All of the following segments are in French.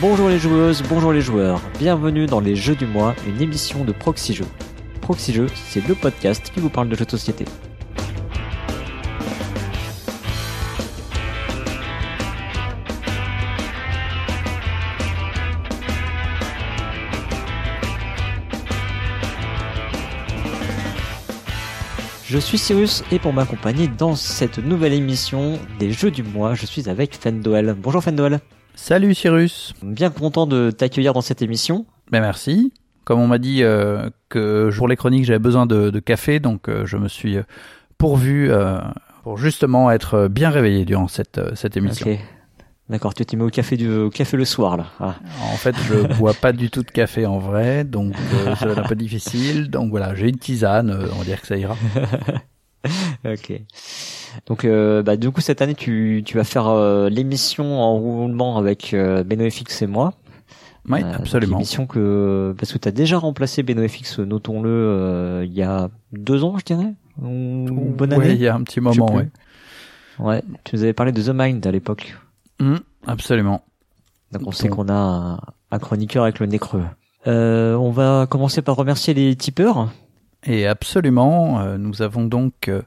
Bonjour les joueuses, bonjour les joueurs, bienvenue dans les Jeux du mois, une émission de Proxy Jeux. Proxy Jeux, c'est le podcast qui vous parle de jeux de société. Je suis Cyrus et pour m'accompagner dans cette nouvelle émission des Jeux du mois, je suis avec Fendoel. Bonjour Fendoel. Salut Cyrus. Bien content de t'accueillir dans cette émission. Ben merci. Comme on m'a dit euh, que pour les chroniques j'avais besoin de, de, café, donc euh, je me suis pourvu euh, pour justement être bien réveillé durant cette, cette émission. Ok. D'accord, tu t'es mis au café, du, au café le soir là. Ah. En fait, je bois pas du tout de café en vrai, donc c'est un peu difficile. Donc voilà, j'ai une tisane, on va dire que ça ira. ok. Donc euh, bah, du coup cette année tu, tu vas faire euh, l'émission en roulement avec euh, BenoFX et moi. Oui, absolument. Émission que parce que tu as déjà remplacé BenoFX, notons-le, il y a deux ans, je dirais. Ou, bonne année. Ouais, il y a un petit moment, ouais. Ouais, tu nous avais parlé de The Mind à l'époque. Mmh, absolument. Donc on sait qu'on a un, un, chroniqueur avec le nez creux. Euh, on va commencer par remercier les tipeurs. Et absolument, euh, nous avons donc euh,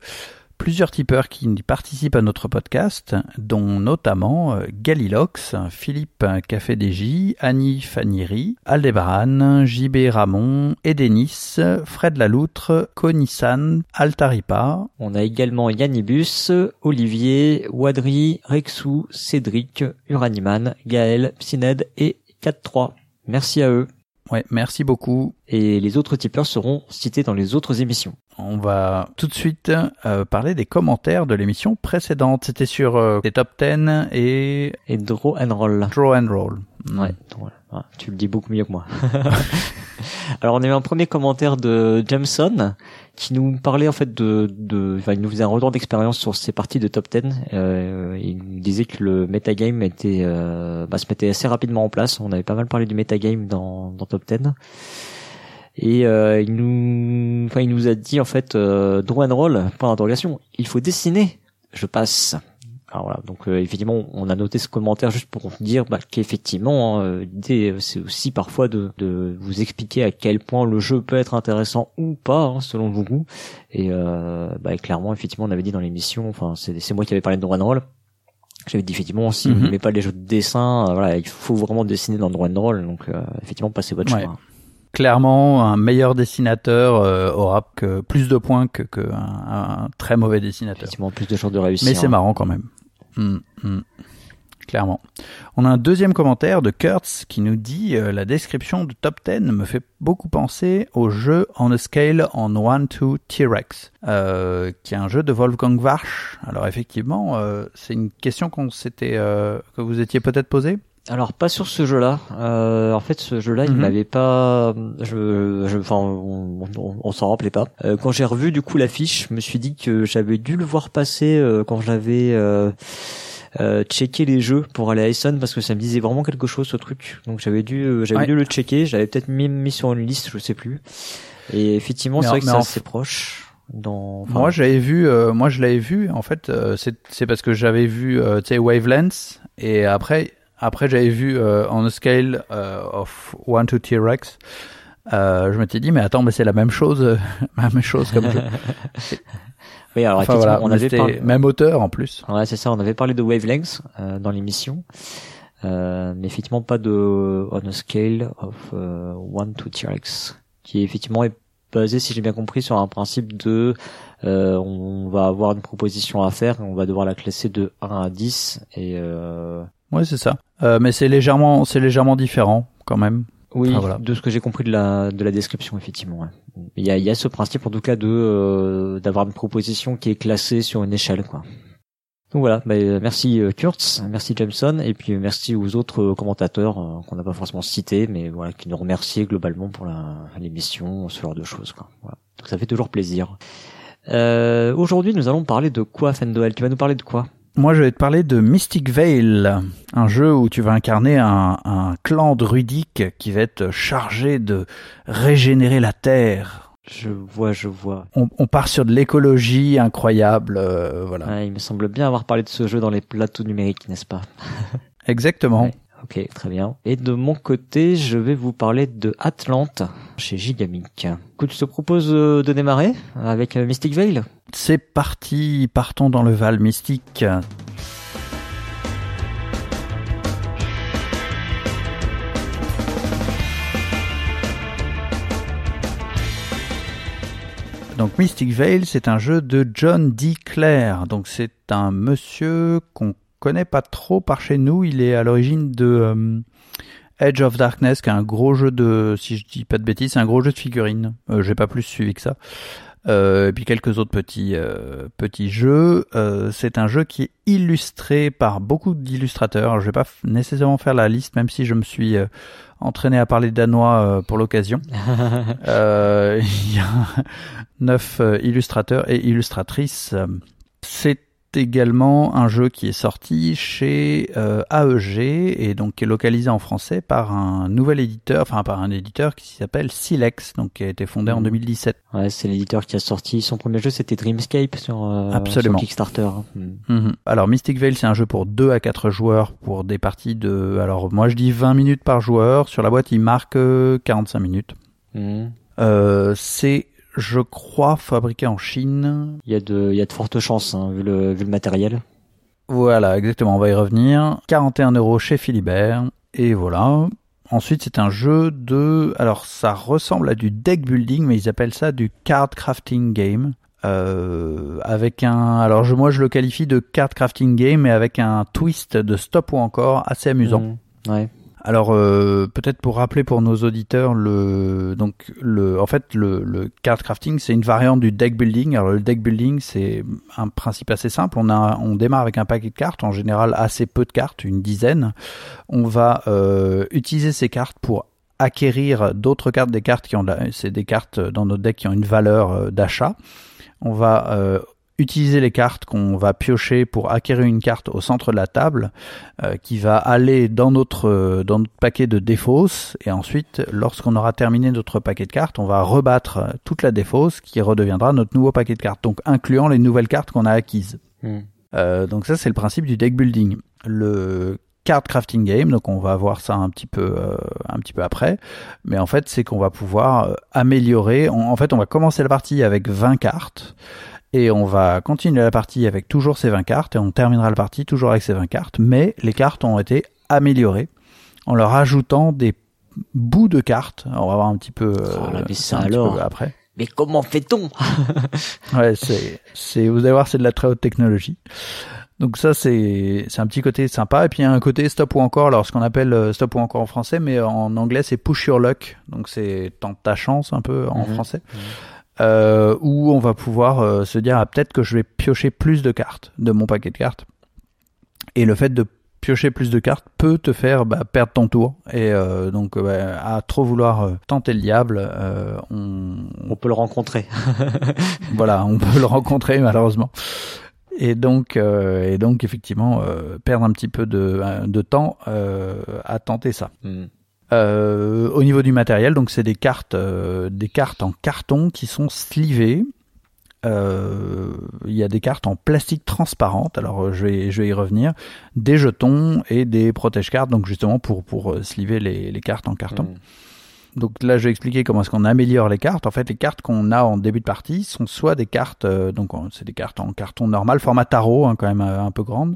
plusieurs tipeurs qui participent à notre podcast, dont notamment euh, Galilox, Philippe Café DJ, Annie Faniri, Aldebaran, JB Ramon, Edenis, Fred Laloutre, Conissan, Altaripa. On a également Yannibus, Olivier, Wadri, Rexou, Cédric, Uraniman, Gaël, Psyned et 4-3. Merci à eux. Ouais, merci beaucoup. Et les autres tipeurs seront cités dans les autres émissions. On va tout de suite euh, parler des commentaires de l'émission précédente. C'était sur euh, les top 10 et... Et Draw and Roll. Draw and Roll. Ouais, ouais, tu le dis beaucoup mieux que moi. Alors on a eu un premier commentaire de Jameson qui nous parlait en fait de, de enfin, il nous faisait un retour d'expérience sur ces parties de top 10. Euh, il nous disait que le metagame était, euh, bah, se mettait assez rapidement en place. On avait pas mal parlé du metagame dans, dans top 10. Et euh, il nous, enfin, il nous a dit en fait, euh, draw and roll, point d'interrogation. Il faut dessiner. Je passe. Alors voilà, donc euh, effectivement, on a noté ce commentaire juste pour dire bah, qu'effectivement, hein, l'idée c'est aussi parfois de, de, vous expliquer à quel point le jeu peut être intéressant ou pas hein, selon vos goûts. Et euh, bah, clairement, effectivement, on avait dit dans l'émission, enfin c'est moi qui avais parlé de Roll. J'avais dit effectivement si mm -hmm. vous n'aimez pas les jeux de dessin, euh, voilà, il faut vraiment dessiner dans Draw and Roll. Donc euh, effectivement, passez votre ouais. choix. Clairement, un meilleur dessinateur euh, aura que plus de points que, que un, un, très mauvais dessinateur. Effectivement, plus de chances de réussir. Mais c'est marrant quand même. Mmh, mmh. Clairement. On a un deuxième commentaire de Kurtz qui nous dit euh, la description de Top 10 me fait beaucoup penser au jeu On a Scale en 1-2 T-Rex, euh, qui est un jeu de Wolfgang Warsch. Alors effectivement, euh, c'est une question que vous étiez peut-être posée? Alors pas sur ce jeu-là. Euh, en fait, ce jeu-là, mm -hmm. il m'avait pas. Je, je, enfin, on, on, on s'en rappelait pas. Euh, quand j'ai revu du coup l'affiche, je me suis dit que j'avais dû le voir passer euh, quand j'avais euh, checké les jeux pour aller à Essen parce que ça me disait vraiment quelque chose ce truc. Donc j'avais dû, j'avais ouais. dû le checker. J'avais peut-être même mis sur une liste, je sais plus. Et effectivement, c'est vrai que c'est assez proche. Dans, enfin, moi j'avais vu euh, moi je l'avais vu en fait euh, c'est parce que j'avais vu euh, tu sais Wavelengths et après après, j'avais vu euh, on a scale euh, of 1 to T-Rex. Euh, je m'étais dit, mais attends, mais c'est la même chose, la même chose comme jeu. oui, alors enfin, voilà, on avait parlé... même auteur en plus. Ouais, c'est ça. On avait parlé de Wavelengths euh, dans l'émission, euh, mais effectivement pas de on a scale of 1 to T-Rex, qui effectivement est basé, si j'ai bien compris, sur un principe de euh, on va avoir une proposition à faire, et on va devoir la classer de 1 à 10 et euh... Ouais, c'est ça. Euh, mais c'est légèrement, c'est légèrement différent quand même. Oui, enfin, voilà. de ce que j'ai compris de la de la description effectivement. Ouais. Il y a il y a ce principe en tout cas de euh, d'avoir une proposition qui est classée sur une échelle quoi. Donc voilà, bah, merci Kurtz, merci Jameson et puis merci aux autres commentateurs euh, qu'on n'a pas forcément cités mais voilà qui nous remerciaient globalement pour l'émission, ce genre de choses quoi. Voilà. Donc ça fait toujours plaisir. Euh, Aujourd'hui, nous allons parler de quoi, Fendoel Tu vas nous parler de quoi? Moi, je vais te parler de Mystic Veil, un jeu où tu vas incarner un, un clan druidique qui va être chargé de régénérer la terre. Je vois, je vois. On, on part sur de l'écologie incroyable, euh, voilà. Ouais, il me semble bien avoir parlé de ce jeu dans les plateaux numériques, n'est-ce pas? Exactement. Ouais. Ok, très bien. Et de mon côté, je vais vous parler de Atlante chez Gigamic. Écoute, je te propose euh, de démarrer avec euh, Mystic Veil. C'est parti, partons dans le Val Mystique. Donc Mystic Veil, c'est un jeu de John D. Clare. Donc c'est un monsieur qu'on connaît pas trop par chez nous. Il est à l'origine de euh, Edge of Darkness, qui est un gros jeu de, si je dis pas de bêtises, c'est un gros jeu de figurines. Euh, J'ai pas plus suivi que ça. Euh, et puis quelques autres petits euh, petits jeux. Euh, c'est un jeu qui est illustré par beaucoup d'illustrateurs. Je vais pas nécessairement faire la liste, même si je me suis euh, entraîné à parler danois pour l'occasion. Il y a neuf illustrateurs et illustratrices. C'est également un jeu qui est sorti chez euh, AEG et donc qui est localisé en français par un nouvel éditeur, enfin par un éditeur qui s'appelle Silex, donc qui a été fondé en 2017. Ouais, c'est l'éditeur qui a sorti son premier jeu, c'était Dreamscape sur, euh, Absolument. sur Kickstarter. Mm. Mhm. Alors Mystic Veil, c'est un jeu pour 2 à 4 joueurs pour des parties de, alors moi je dis 20 minutes par joueur. Sur la boîte, il marque euh, 45 minutes. Mm. Euh, c'est je crois, fabriqué en Chine. Il y a de, il y a de fortes chances, hein, vu, le, vu le matériel. Voilà, exactement, on va y revenir. 41 euros chez Philibert, et voilà. Ensuite, c'est un jeu de... Alors, ça ressemble à du deck building, mais ils appellent ça du card crafting game. Euh, avec un... Alors, je, moi, je le qualifie de card crafting game, mais avec un twist de stop ou encore assez amusant. Mm. Ouais. Alors euh, peut-être pour rappeler pour nos auditeurs le donc le en fait le, le card crafting c'est une variante du deck building. Alors le deck building c'est un principe assez simple. On a on démarre avec un paquet de cartes en général assez peu de cartes, une dizaine. On va euh, utiliser ces cartes pour acquérir d'autres cartes, des cartes qui ont c'est des cartes dans notre deck qui ont une valeur euh, d'achat. On va euh, utiliser les cartes qu'on va piocher pour acquérir une carte au centre de la table euh, qui va aller dans notre, euh, dans notre paquet de défausse. Et ensuite lorsqu'on aura terminé notre paquet de cartes on va rebattre toute la défausse qui redeviendra notre nouveau paquet de cartes donc incluant les nouvelles cartes qu'on a acquises. Mm. Euh, donc ça c'est le principe du deck building. Le card crafting game donc on va voir ça un petit peu euh, un petit peu après. Mais en fait c'est qu'on va pouvoir euh, améliorer. On- en fait on va commencer la partie avec 20 cartes et on va continuer la partie avec toujours ces 20 cartes et on terminera la partie toujours avec ces 20 cartes mais les cartes ont été améliorées en leur ajoutant des bouts de cartes on va voir un petit peu, Oh là, mais ça un petit alors. peu après Mais comment fait-on? Ouais, c'est, c'est, vous allez voir, c'est de la très haute technologie. Donc ça, c'est, c'est un petit côté sympa. Et puis il y a un côté stop ou encore, alors ce qu'on appelle euh, stop ou encore en français, mais en anglais c'est push your luck. Donc c'est tente ta chance un peu en Mhm. français. Euh, où on va pouvoir euh, se dire ah, peut-être que je vais piocher plus de cartes de mon paquet de cartes. Et le fait de piocher plus de cartes peut te faire bah, perdre ton tour. Et euh, donc bah, à trop vouloir euh, tenter le diable, euh, on, On peut le rencontrer. voilà, on peut le rencontrer malheureusement. Et donc, et donc effectivement, perdre un petit peu de, de temps à tenter ça. Mm. Euh, au niveau du matériel, donc c'est des cartes, euh, des cartes en carton qui sont slivées. Euh, Il y a des cartes en plastique transparente. Alors euh, je vais, je vais y revenir. Des jetons et des protège-cartes, donc justement pour pour euh, sliver les, les cartes en carton. Mm. Donc là, je vais expliquer comment est-ce qu'on améliore les cartes. En fait, les cartes qu'on a en début de partie sont soit des cartes, euh, donc on- c'est des cartes en carton normal, format tarot, hein, quand même euh, un peu grande.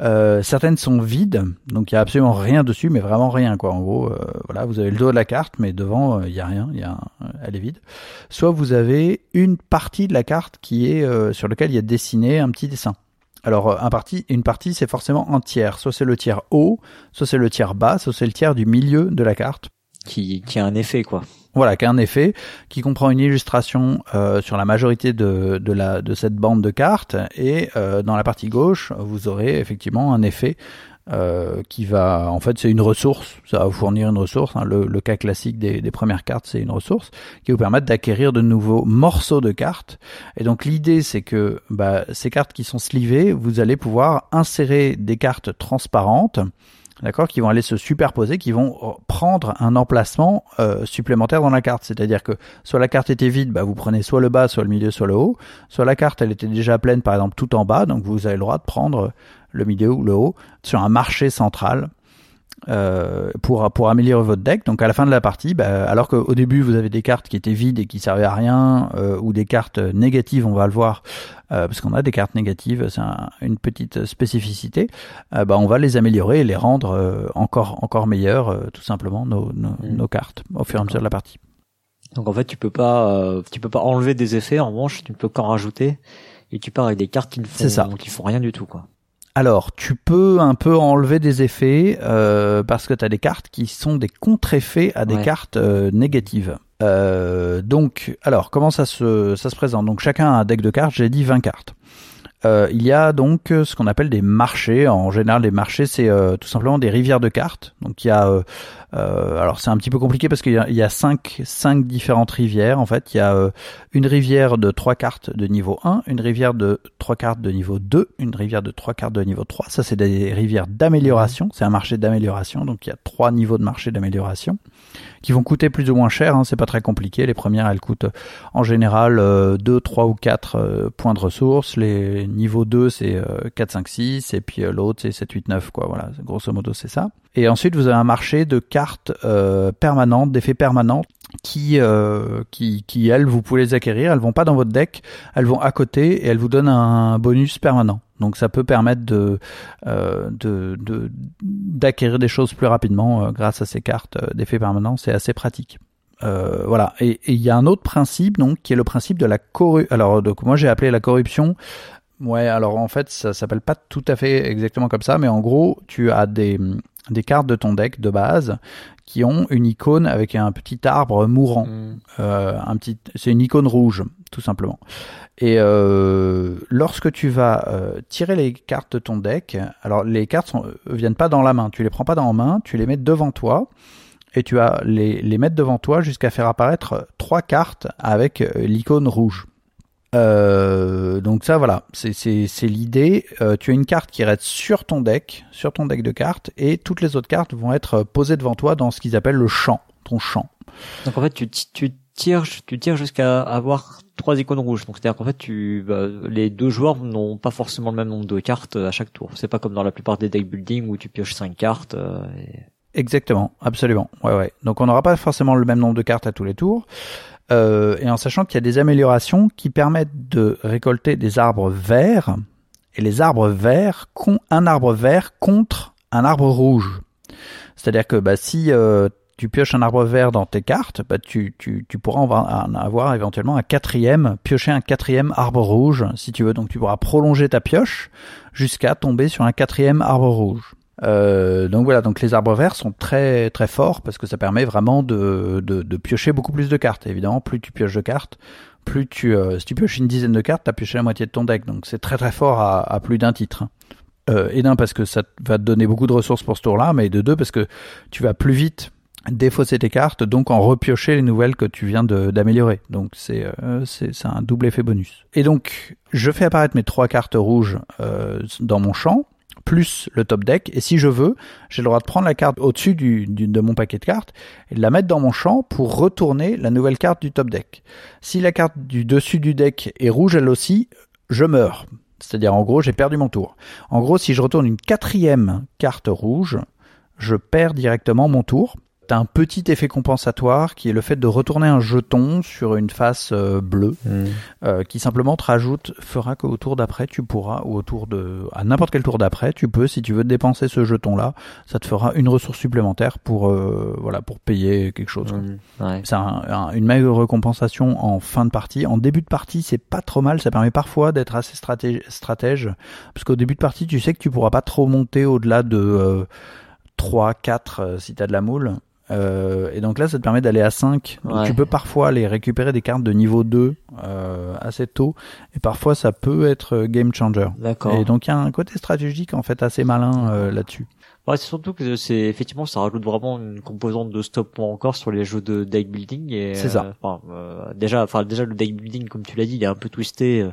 Euh, certaines sont vides, donc il y a absolument rien dessus, mais vraiment rien quoi. En gros, voilà, vous avez le dos de la carte, mais devant il y a rien, il y a, un- elle est vide. Soit vous avez une partie de la carte qui est sur laquelle il y a dessiné un petit dessin. Alors un parti, une partie c'est forcément en tiers. Soit c'est le tiers haut, soit c'est le tiers bas, soit c'est le tiers du milieu de la carte. Qui, qui a un effet, quoi. Voilà, qui a un effet qui comprend une illustration euh, sur la majorité de, de, la, de cette bande de cartes et euh, dans la partie gauche, vous aurez effectivement un effet euh, qui va, en fait, c'est une ressource, ça va vous fournir une ressource. hein. Le, le cas classique des, des premières cartes, c'est une ressource qui vous permettre d'acquérir de nouveaux morceaux de cartes. Et donc l'idée, c'est que bah, ces cartes qui sont slivées, vous allez pouvoir insérer des cartes transparentes d'accord, qui vont aller se superposer, qui vont euh, prendre un emplacement euh, supplémentaire dans la carte. C'est-à-dire que soit la carte était vide, bah, vous prenez soit le bas, soit le milieu, soit le haut. Soit la carte, elle était déjà pleine, par exemple, tout en bas, donc vous avez le droit de prendre le milieu ou le haut sur un marché central. Euh, pour pour améliorer votre deck. Donc à la fin de la partie, bah, alors qu'au début vous avez des cartes qui étaient vides et qui servaient à rien, euh, ou des cartes négatives, on va le voir, euh, parce qu'on a des cartes négatives, c'est une petite spécificité. bah, on va les améliorer et les rendre encore encore meilleures, tout simplement nos nos, mm. nos, cartes au fur et à mesure de la partie. Donc en fait tu peux pas tu peux pas enlever des effets, en revanche tu peux qu'en rajouter et tu pars avec des cartes qui ne font qui font rien du tout quoi. Alors, tu peux un peu enlever des effets euh, parce que tu as des cartes qui sont des contre-effets à des cartes euh, négatives. Euh, donc, alors, comment ça se, ça se présente? Donc, chacun a un deck de cartes, j'ai dit 20 cartes. Euh, il y a donc euh, ce qu'on appelle des marchés. En général, les marchés, c'est euh, tout simplement des rivières de cartes. Donc il y a, alors c'est un petit peu compliqué parce qu'il y, a, cinq, cinq différentes rivières. En fait, il y a une rivière de trois cartes de niveau 1, une rivière de trois cartes de niveau 2, une rivière de trois cartes de niveau 3. Ça, c'est des rivières d'amélioration. C'est un marché d'amélioration. Donc il y a trois niveaux de marché d'amélioration qui vont coûter plus ou moins cher. Hein, c'est pas très compliqué. Les premières, elles coûtent en général 2, 3 ou 4 points de ressources. Les niveau 2 c'est 4, 5, 6 et puis euh, l'autre c'est 7, 8, 9 quoi. Voilà, grosso modo c'est ça. Et ensuite vous avez un marché de cartes euh, permanentes, d'effets permanents qui, euh, qui, qui elles vous pouvez les acquérir. Elles vont pas dans votre deck, elles vont à côté et elles vous donnent un bonus permanent. Donc ça peut permettre de euh, d'acquérir des choses plus rapidement grâce à ces cartes d'effets permanents. C'est assez pratique. Euh, voilà. Et il y a un autre principe, donc, qui est le principe de la corruption. Alors, donc, moi, j'ai appelé la corruption Ouais, alors en fait, ça s'appelle pas tout à fait exactement comme ça, mais en gros, tu as des, des cartes de ton deck de base qui ont une icône avec un petit arbre mourant. Mm. Euh, un petit, c'est une icône rouge, tout simplement. Et euh, lorsque tu vas euh, tirer les cartes de ton deck, alors les cartes sont, viennent pas dans la main, tu les prends pas dans la main, tu les mets devant toi et tu vas les, les mettre devant toi jusqu'à faire apparaître trois cartes avec l'icône rouge. Euh, donc ça voilà, c'est l'idée. Euh, tu as une carte qui reste sur ton deck, sur ton deck de cartes, et toutes les autres cartes vont être posées devant toi dans ce qu'ils appellent le champ, ton champ. Donc en fait, tu, tu tires, tu tires jusqu'à avoir trois icônes rouges. Donc c'est-à-dire qu'en fait, tu, bah, les deux joueurs n'ont pas forcément le même nombre de cartes à chaque tour. C'est pas comme dans la plupart des deck building où tu pioches cinq cartes. Euh, Exactement, absolument. Ouais, ouais. Donc on n'aura pas forcément le même nombre de cartes à tous les tours. Euh, et en sachant qu'il y a des améliorations qui permettent de récolter des arbres verts, et les arbres verts, un arbre vert contre un arbre rouge. C'est-à-dire que bah, si euh, tu pioches un arbre vert dans tes cartes, bah, tu, tu, tu pourras en avoir éventuellement un quatrième, piocher un quatrième arbre rouge si tu veux. Donc tu pourras prolonger ta pioche jusqu'à tomber sur un quatrième arbre rouge. Euh, donc voilà, donc les arbres verts sont très très forts parce que ça permet vraiment de, de, de piocher beaucoup plus de cartes. évidemment, plus tu pioches de cartes, plus tu euh, si tu pioches une dizaine de cartes, t'as pioché la moitié de ton deck. Donc c'est très très fort à, à plus d'un titre. Euh, et d'un parce que ça va te donner beaucoup de ressources pour ce tour-là, mais de deux parce que tu vas plus vite défausser tes cartes, donc en repiocher les nouvelles que tu viens d'améliorer. Donc c'est euh, un double effet bonus. Et donc je fais apparaître mes trois cartes rouges euh, dans mon champ plus le top deck. Et si je veux, j'ai le droit de prendre la carte au-dessus du, de mon paquet de cartes et de la mettre dans mon champ pour retourner la nouvelle carte du top deck. Si la carte du dessus du deck est rouge elle aussi, je meurs. C'est-à-dire en gros j'ai perdu mon tour. En gros si je retourne une quatrième carte rouge, je perds directement mon tour. T'as un petit effet compensatoire qui est le fait de retourner un jeton sur une face euh, bleue, hmm. euh, qui simplement te rajoute, fera qu'au tour d'après tu pourras, ou au tour de, à n'importe quel tour d'après, tu peux, si tu veux dépenser ce jeton-là, ça te fera une ressource supplémentaire pour, euh, voilà, pour payer quelque chose. Hmm. C'est une meilleure compensation en fin de partie. En début de partie, c'est pas trop mal. Ça permet parfois d'être assez stratège, stratège parce qu'au début de partie, tu sais que tu pourras pas trop monter au-delà de 3, 4 si t'as de la moule. Euh, et donc là, ça te permet d'aller à 5. Donc tu peux parfois aller récupérer des cartes de niveau 2 euh, assez tôt. Et parfois, ça peut être euh, game changer. D'accord. Et donc il y a un côté stratégique en fait assez malin euh, là-dessus. Ouais, c'est surtout que c'est effectivement ça rajoute vraiment une composante de stop encore sur les jeux de deck building. Et, c'est ça. Euh, déjà, enfin déjà le deck building, comme tu l'as dit, il est un peu twisté.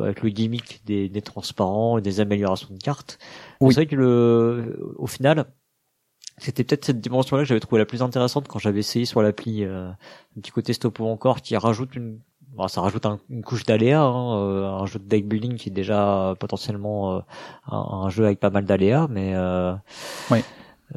avec le gimmick des, des transparents et des améliorations de cartes. Oui. C'est vrai que le, au final, c'était peut-être cette dimension-là que j'avais trouvé la plus intéressante quand j'avais essayé sur l'appli euh, un petit côté stop ou encore qui rajoute une ça rajoute une couche d'aléas hein, euh, un jeu de deck building qui est déjà potentiellement euh, un, jeu avec pas mal d'aléas mais oui.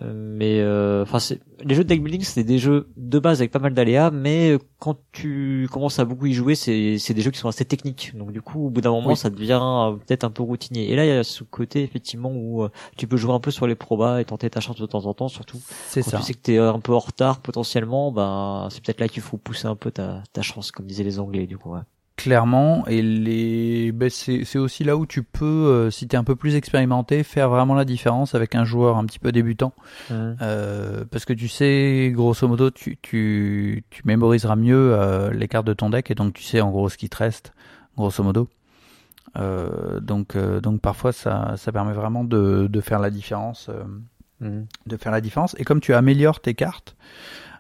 Mais enfin c'est les jeux de deck building c'est des jeux de base avec pas mal d'aléas mais quand tu commences à beaucoup y jouer c'est c'est des jeux qui sont assez techniques. Donc du coup au bout d'un moment ça devient peut-être un peu routinier. Et là il y a ce côté effectivement où tu peux jouer un peu sur les probas et tenter ta chance de temps en temps surtout c'est ça tu sais que t'es un peu en retard potentiellement ben c'est peut-être là qu'il faut pousser un peu ta ta chance comme disaient les anglais du coup ouais clairement et les ben c'est aussi là où tu peux euh, si tu es un peu plus expérimenté faire vraiment la différence avec un joueur un petit peu débutant. Euh, parce que tu sais grosso modo tu tu, tu mémoriseras mieux euh, les cartes de ton deck et donc tu sais en gros ce qui te reste grosso modo. Euh, donc donc parfois ça ça permet vraiment de de faire la différence de faire la différence. Et comme tu améliores tes cartes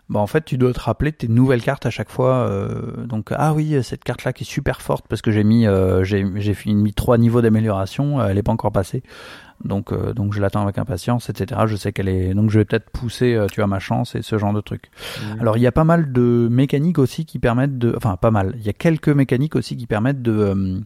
bah en fait tu dois te rappeler tes nouvelles cartes à chaque fois. Euh, donc ah oui cette carte là qui est super forte parce que j'ai mis euh, j'ai j'ai mis trois niveaux d'amélioration, elle est pas encore passée. Donc euh, donc je l'attends avec impatience etc. Je sais qu'elle est donc je vais peut-être pousser euh, tu as ma chance et ce genre de trucs. Mmh. Alors il y a pas mal de mécaniques aussi qui permettent de enfin pas mal il y a quelques mécaniques aussi qui permettent de euh,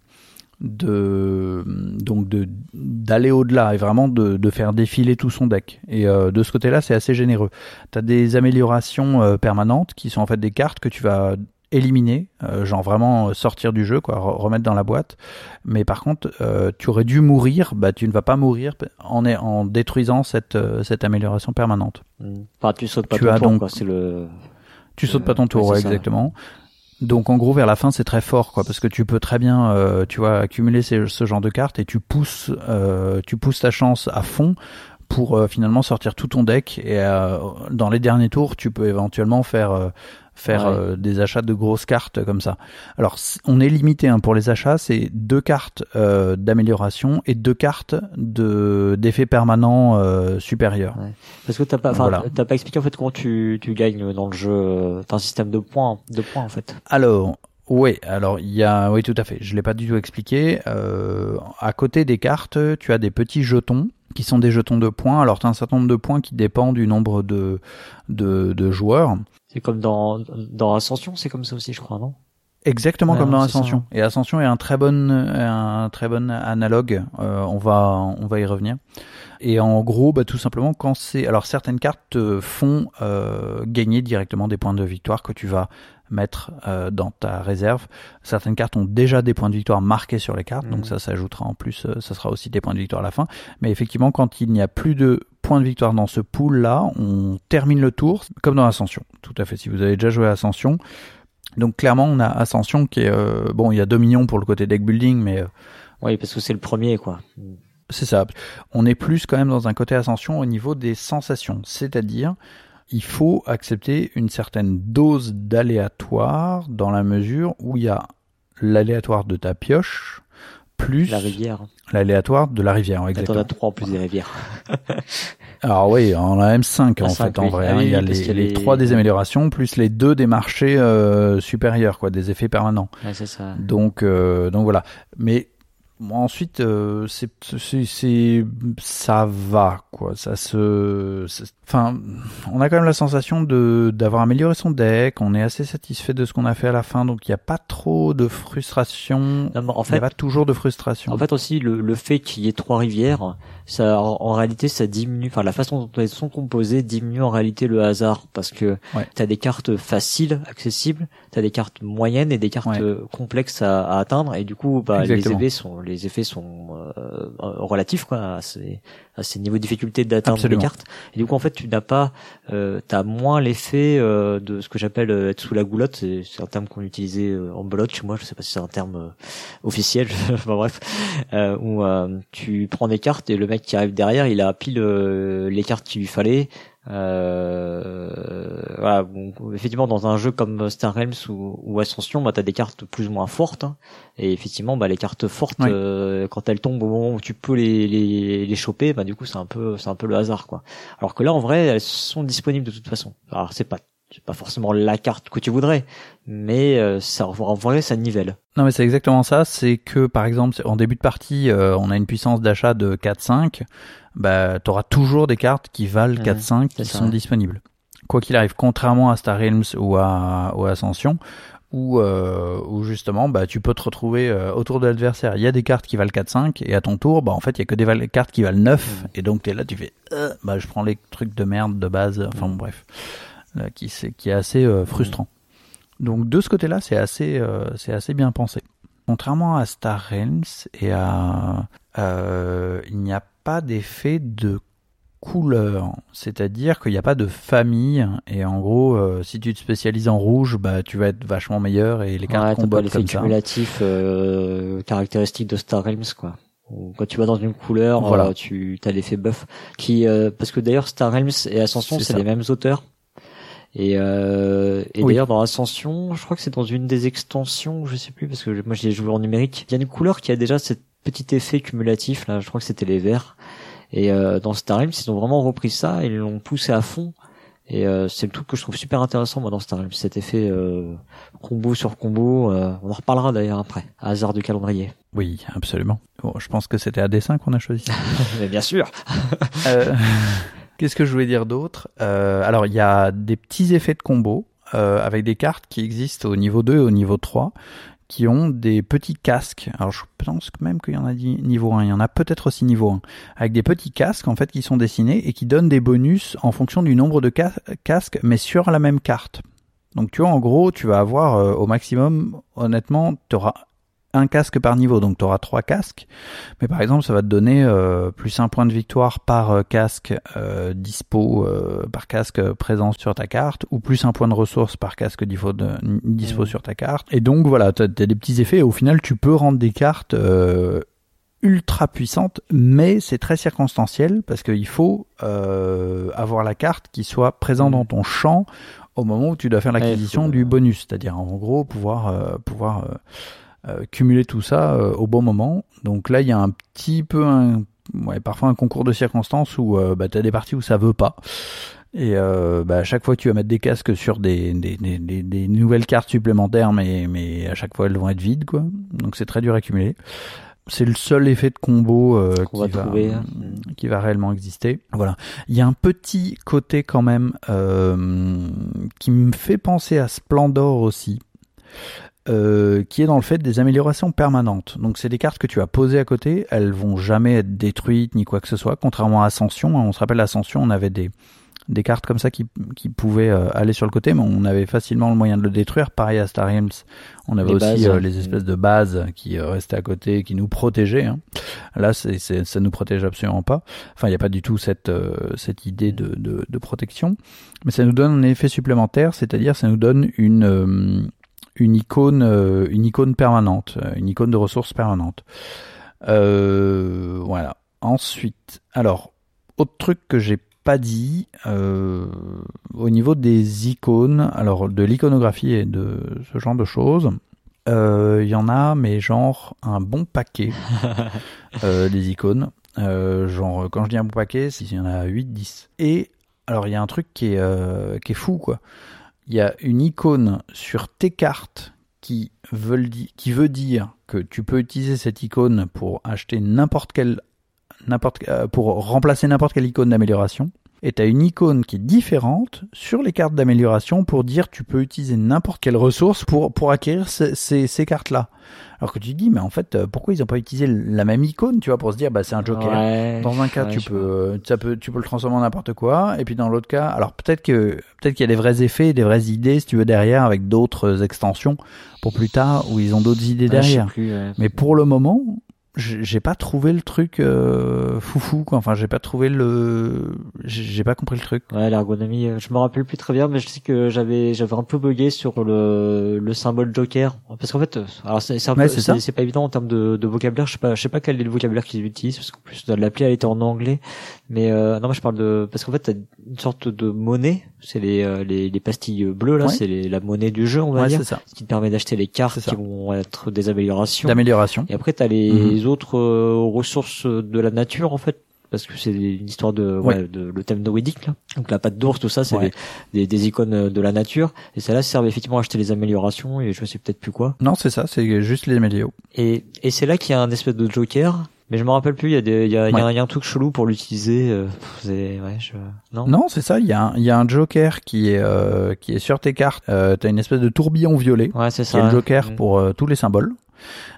de donc de d'aller au-delà et vraiment de, de faire défiler tout son deck. Et euh, de ce côté-là, c'est assez généreux. Tu as des améliorations euh, permanentes qui sont en fait des cartes que tu vas éliminer, euh, genre vraiment sortir du jeu, quoi, remettre dans la boîte. Mais par contre, tu aurais dû mourir, bah tu ne vas pas mourir en, en détruisant cette cette amélioration permanente. Mmh. Enfin, tu sautes pas ton tour, donc, c'est le. Tu sautes pas ton tour, ouais, exactement. Donc en gros vers la fin c'est très fort quoi parce que tu peux très bien euh, tu vois accumuler ce genre de cartes et tu pousses euh, tu pousses ta chance à fond pour euh, finalement sortir tout ton deck et dans les derniers tours tu peux éventuellement faire faire euh, des achats de grosses cartes comme ça. Alors on est limité hein, pour les achats, c'est deux cartes euh, d'amélioration et deux cartes de d'effet permanent euh, supérieur. Parce que t'as pas, voilà. t'as pas expliqué en fait comment tu, tu gagnes dans le jeu, t'as un système de points, de points en fait. Alors oui, alors il y a, oui tout à fait. Je l'ai pas du tout expliqué. Euh, à côté des cartes, tu as des petits jetons qui sont des jetons de points. Alors tu as un certain nombre de points qui dépendent du nombre de de, de joueurs. C'est comme dans, dans Ascension, c'est comme ça aussi, je crois, non? Exactement comme dans Ascension. Et Ascension est un très bon, un très bon analogue. Euh, on va, on va y revenir. Et en gros, bah, tout simplement, quand c'est, alors certaines cartes te font euh, gagner directement des points de victoire que tu vas mettre euh, dans ta réserve. Certaines cartes ont déjà des points de victoire marqués sur les cartes, donc mmh. ça s'ajoutera en plus, euh, ça sera aussi des points de victoire à la fin. Mais effectivement, quand il n'y a plus de points de victoire dans ce pool là, on termine le tour comme dans Ascension. Tout à fait. Si vous avez déjà joué à Ascension, donc clairement on a Ascension qui est euh, bon, il y a Dominion pour le côté deck building, mais oui parce que c'est le premier quoi. C'est ça. On est plus quand même dans un côté Ascension au niveau des sensations, c'est-à-dire il faut accepter une certaine dose d'aléatoire dans la mesure où il y a l'aléatoire de ta pioche plus la rivière. L'aléatoire de la rivière, exactement. As trois en plus des rivières. Alors oui, on a M5 en fait en vrai. Ah hein. il y a les, trois des améliorations plus les deux des marchés euh, supérieurs, quoi, des effets permanents. Ouais, c'est ça. Donc euh, donc voilà. Mais ensuite, euh, c'est, c'est, ça va quoi. Ça se, enfin, on a quand même la sensation de d'avoir amélioré son deck. On est assez satisfait de ce qu'on a fait à la fin, donc il n'y a pas trop de frustration. en fait, il n'y a pas toujours de frustration. En fait aussi, le, le fait qu'il y ait trois rivières, ça, en, réalité, ça diminue. Enfin, la façon dont elles sont composées diminue en réalité le hasard parce que ouais. tu as des cartes faciles, accessibles, tu as des cartes moyennes et des cartes complexes à, à, atteindre, et du coup, bah, les effets sont les effets sont euh, relatifs quoi à ces, à ces niveaux de difficulté d'atteindre les cartes. Et du coup, en fait, tu n'as pas, euh, t'as moins l'effet euh, de ce que j'appelle euh, être sous la goulotte. C'est un terme qu'on utilisait euh, en belote chez moi. Je sais pas si c'est un terme officiel. enfin bref, où tu prends des cartes et le mec qui arrive derrière, il a pile les cartes qu'il lui fallait euh, voilà, effectivement, dans un jeu comme Star Realms ou, ou Ascension, bah, tu as des cartes plus ou moins fortes. Hein. et effectivement, bah, les cartes fortes, euh, quand elles tombent au moment où tu peux les, les, les choper, bah, du coup, c'est un peu, c'est un peu le hasard, quoi. Alors que là, en vrai, elles sont disponibles de toute façon. Alors, c'est pas c'est pas forcément la carte que tu voudrais, mais euh, ça en vrai ça nivelle. Non mais c'est exactement ça, c'est que par exemple en début de partie euh, on a une puissance d'achat de 4-5, bah t'auras toujours des cartes qui valent 4-5 qui sont disponibles. Quoi qu'il arrive, contrairement à Star Realms ou à, ou à Ascension, où, euh, où justement bah, tu peux te retrouver euh, autour de l'adversaire. Il y a des cartes qui valent 4-5 et à ton tour, bah, en fait, il y a que des cartes qui valent 9 et donc tu es là, tu fais euh, bah, je prends les trucs de merde de base, enfin bon, bref, qui, est, qui est assez euh, frustrant. Donc de ce côté-là, c'est assez, euh, c'est assez bien pensé. Contrairement à Star Realms et à... il n'y a pas d'effet de couleur, c'est-à-dire qu'il n'y a pas de famille et en gros, euh, si tu te spécialises en rouge, bah tu vas être vachement meilleur et les cartes ouais, combattent comme ça. cumulatif euh, caractéristique de Star Realms quoi. Quand tu vas dans une couleur, voilà. Euh, tu as l'effet buff qui euh, parce que d'ailleurs Star Realms et Ascension c'est les mêmes auteurs. Et, euh, et d'ailleurs dans Ascension, je crois que c'est dans une des extensions, je sais plus parce que moi j'ai joué en numérique. Il y a une couleur qui a déjà cet petit effet cumulatif là. Je crois que c'était les verts. Et euh, dans Star Realms, ils ont vraiment repris ça ils l'ont poussé à fond. Et euh, c'est le truc que je trouve super intéressant moi dans Star Realms, cet effet euh, combo sur combo. Euh, on en reparlera d'ailleurs après, à hasard du calendrier. Oui, absolument. Bon, je pense que c'était à dessin qu'on a choisi. Mais bien sûr. Qu'est-ce que je voulais dire d'autre? Alors, il y a des petits effets de combo. avec des cartes qui existent au niveau 2 et au niveau 3 qui ont des petits casques. Alors je pense même qu'il y en a niveau 1, il y en a peut-être aussi niveau 1, avec des petits casques en fait qui sont dessinés et qui donnent des bonus en fonction du nombre de casques, mais sur la même carte. Donc tu vois, en gros, tu vas avoir euh, au maximum, honnêtement, tu auras un casque par niveau, donc tu auras trois casques. Mais par exemple, ça va te donner euh, plus un point de victoire par euh, casque euh, dispo, par casque présent sur ta carte, ou plus un point de ressource par casque dispo, de, dispo sur ta carte. Et donc voilà, tu as, des petits effets. Et au final, tu peux rendre des cartes ultra puissantes, mais c'est très circonstanciel parce qu'il faut avoir la carte qui soit présente dans ton champ au moment où tu dois faire l'acquisition du bonus, c'est-à-dire en gros pouvoir pouvoir euh, cumuler tout ça euh, au bon moment. Donc là, il y a un petit peu un, ouais, parfois un concours de circonstances où euh, bah, tu as des parties où ça veut pas. Et bah, à chaque fois, tu vas mettre des casques sur des, des, des, des, nouvelles cartes supplémentaires, mais, mais à chaque fois, elles vont être vides. quoi. Donc c'est très dur à cumuler. C'est le seul effet de combo qui, va, hein. qui va réellement exister. Voilà. Il y a un petit côté quand même qui me fait penser à Splendor aussi. Euh, qui est dans le fait des améliorations permanentes. Donc c'est des cartes que tu as posées à côté, elles vont jamais être détruites ni quoi que ce soit, contrairement à Ascension. Hein. On se rappelle Ascension, on avait des, des cartes comme ça qui, qui pouvaient euh, aller sur le côté, mais on avait facilement le moyen de le détruire. Pareil à Star Realms, on avait aussi euh, les espèces de bases qui restaient à côté, qui nous protégeaient. Hein. Là, c'est, c'est, ça nous protège absolument pas. Enfin, il n'y a pas du tout cette, cette idée de, de, de, protection, mais ça nous donne un effet supplémentaire, c'est-à-dire ça nous donne une une icône, euh, une icône permanente, euh, une icône de ressources permanente. Euh, voilà. Ensuite, alors, autre truc que j'ai pas dit, au niveau des icônes, alors de l'iconographie et de ce genre de choses, il y en a, mais genre un bon paquet des icônes. genre, quand je dis un bon paquet, il y en a 8-10. Et alors, il y a un truc qui est, qui est fou, quoi il y a une icône sur tes cartes qui, veut, dire que tu peux utiliser cette icône pour acheter n'importe quelle euh, pour remplacer n'importe quelle icône d'amélioration et tu as une icône qui est différente sur les cartes d'amélioration pour dire tu peux utiliser n'importe quelle ressource pour, pour acquérir ces, ces, cartes-là. Alors que tu te dis, mais en fait, euh, pourquoi ils n'ont pas utilisé la même icône, tu vois, pour se dire, bah c'est un joker. dans un cas, tu peux, ça peut, tu peux le transformer en n'importe quoi, et puis dans l'autre cas, alors peut-être que, peut-être qu'il y a des vrais effets, des vraies idées, si tu veux, derrière, avec d'autres extensions pour plus tard, où ils ont d'autres idées derrière. Mais pour le moment, j'ai pas trouvé le truc euh, foufou quoi. Enfin, j'ai pas trouvé le, j'ai pas compris le truc. Ouais, l'ergonomie, euh, je me rappelle plus très bien, mais je sais que j'avais j'avais un peu bugué sur le le symbole Joker parce qu'en fait, euh, alors c'est c'est c'est pas évident en termes de, de vocabulaire. Je sais pas je sais pas quel est le vocabulaire qu'ils utilisent parce qu'en plus l'appli elle était en anglais. Mais euh, non, moi je parle de parce qu'en fait t'as une sorte de monnaie, c'est les, euh, les les pastilles bleues là, c'est la monnaie du jeu on va dire, ça. ce qui te permet d'acheter les cartes qui vont être des améliorations. D'amélioration. Et après t'as les mhm autres euh, ressources de la nature en fait parce que c'est une histoire de, ouais. de le thème noédique là. Donc la patte d'ours, tout ça, c'est des, des, icônes de la nature. Et celles-là servent effectivement à acheter les améliorations et je sais peut-être plus quoi. Non, c'est ça, c'est juste les améliorations. Et, et c'est là qu'il y a un espèce de joker Mais je me rappelle plus, il y a des, il y a, il y a, un- il y a un truc chelou pour l'utiliser. euh, je, non? Non, c'est ça. Il y, a un- il y a un joker qui est, euh, qui est sur tes cartes. Euh, T'as une espèce de tourbillon violet Ouais, c'est qui ça. est le joker Mm. pour euh, tous les symboles.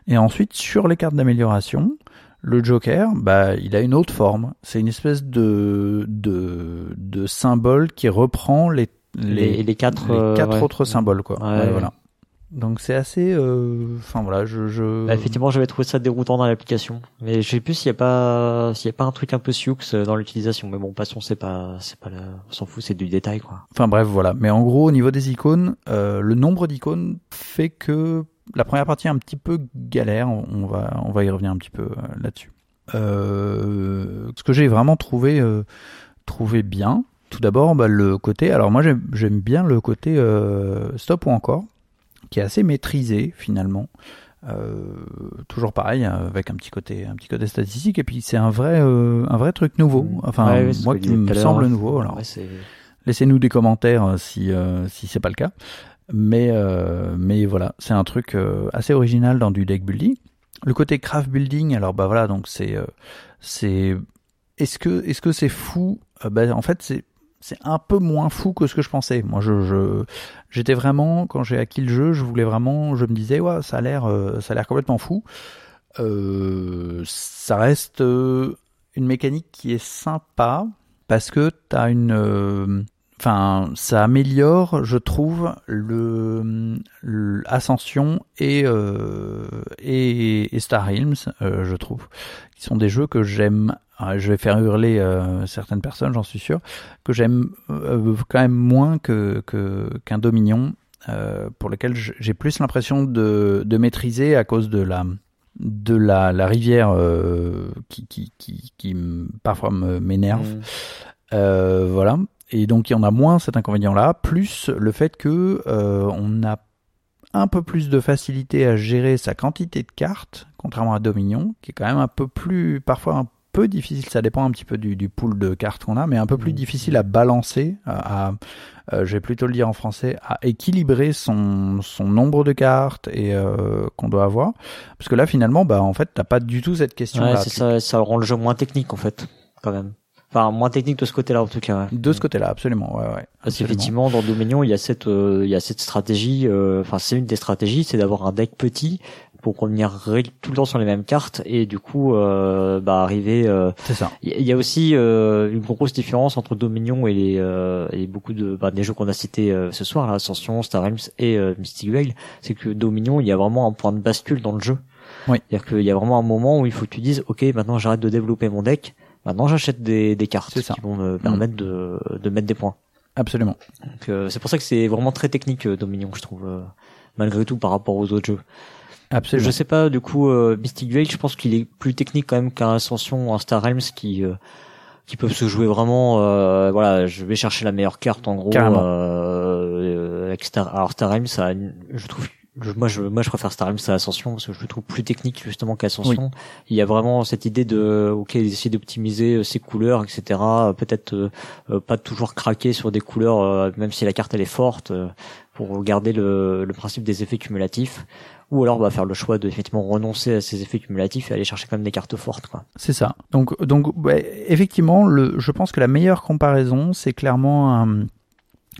Et ensuite, sur les cartes d'amélioration, le joker, bah, il a une autre forme. C'est une espèce de, de, de symbole qui reprend les, Les, les quatre, les euh, quatre ouais. autres symboles, quoi. Ouais, Ouais, ouais. voilà. Donc c'est assez, euh, enfin voilà, je, je... Bah, effectivement, j'avais trouvé ça déroutant dans l'application. Mais je sais plus s'il y a pas, s'il y a pas un truc un peu sioux euh, dans l'utilisation. Mais bon, passons, c'est pas, c'est pas la, on s'en fout, c'est du détail, quoi. Enfin bref, voilà. Mais en gros, au niveau des icônes, euh, le nombre d'icônes fait que la première partie est un petit peu galère. On va, on va y revenir un petit peu euh, là-dessus. Euh, ce que j'ai vraiment trouvé, euh, trouvé bien, tout d'abord, bah, le côté. Alors moi, j'aime bien le côté euh, stop ou encore, qui est assez maîtrisé finalement. Toujours pareil avec un petit côté un petit côté statistique et puis c'est un vrai un vrai truc nouveau enfin Ouais, c'est ce moi qui me semble nouveau alors Laissez-nous des commentaires si si c'est pas le cas. Mais euh, mais voilà, c'est un truc euh, assez original dans du deck building. Le côté craft building, alors bah voilà, donc c'est euh, c'est est-ce que est-ce que c'est fou? Euh, bah, en fait c'est c'est un peu moins fou que ce que je pensais. Moi, je, j'étais vraiment quand j'ai acquis le jeu, je voulais vraiment, je me disais ouais, ça a l'air, euh, ça a l'air complètement fou. Euh, ça reste euh, une mécanique qui est sympa parce que t'as une, enfin, ça améliore, je trouve, le, le Ascension et euh, et, et Star Realms, euh, je trouve, qui sont des jeux que j'aime. Ah, Je vais faire hurler euh, certaines personnes, j'en suis sûr, que j'aime quand même moins que qu'un Dominion, pour lequel j'ai plus l'impression de, de maîtriser à cause de la de la, la rivière euh, qui, qui, qui, qui parfois m'énerve. Mm. Euh, voilà. Et donc il y en a moins cet inconvénient-là, plus le fait que euh, on a un peu plus de facilité à gérer sa quantité de cartes, contrairement à Dominion, qui est quand même un peu plus, parfois un peu difficile. Ça dépend un petit peu du, du pool de cartes qu'on a, mais un peu plus Mhm. difficile à balancer, à, à- euh, je vais plutôt le dire en français, à équilibrer son, son nombre de cartes et euh, qu'on doit avoir. Parce que là, finalement, bah en fait, t'as pas du tout cette question-là. Ouais, ça, ça rend le jeu moins technique, en fait, quand même. Enfin, moins technique de ce côté-là, en tout cas, ouais. De ce côté-là, absolument. Ouais, ouais. Parce qu'effectivement, dans Dominion, il y a cette, euh, il y a cette stratégie. euh, Enfin, c'est une des stratégies, c'est d'avoir un deck petit pour revenir tout le temps sur les mêmes cartes et du coup, euh, bah, arriver. euh, C'est ça. Il y- a aussi euh, une grosse différence entre Dominion et les euh, et beaucoup de bah, des jeux qu'on a cités ce soir, là, Ascension, Star Realms et Mystic Veil. C'est que Dominion, il y a vraiment un point de bascule dans le jeu. Oui. C'est-à-dire qu'il y a vraiment un moment où il faut que tu dises, ok, maintenant j'arrête de développer mon deck. Maintenant, j'achète des, des cartes qui vont me permettre de, de mettre des points. Absolument. Donc euh, c'est pour ça que c'est vraiment très technique euh, Dominion, je trouve, euh, malgré tout par rapport aux autres jeux. Absolument. Je sais pas, du coup, euh, Mystic Veil, je pense qu'il est plus technique quand même qu'un Ascension ou un Star Realms qui euh, qui peuvent se jouer vraiment. euh, voilà, je vais chercher la meilleure carte en gros. Carrément. Euh, avec Star, alors Star Realms, ça, je trouve. Je- moi, je, moi, je préfère Star Realms à Ascension parce que je le trouve plus technique justement qu'Ascension. Il y a vraiment cette idée de, ok, d'essayer d'optimiser euh, ses couleurs, etc. euh, Peut-être euh, euh, pas toujours craquer sur des couleurs, euh, même si la carte elle est forte, euh, pour garder le, le principe des effets cumulatifs. Ou alors, bah, faire le choix de effectivement renoncer à ces effets cumulatifs et aller chercher quand même des cartes fortes, quoi. C'est ça. Donc, donc ouais, effectivement, le, je pense que la meilleure comparaison, c'est clairement un,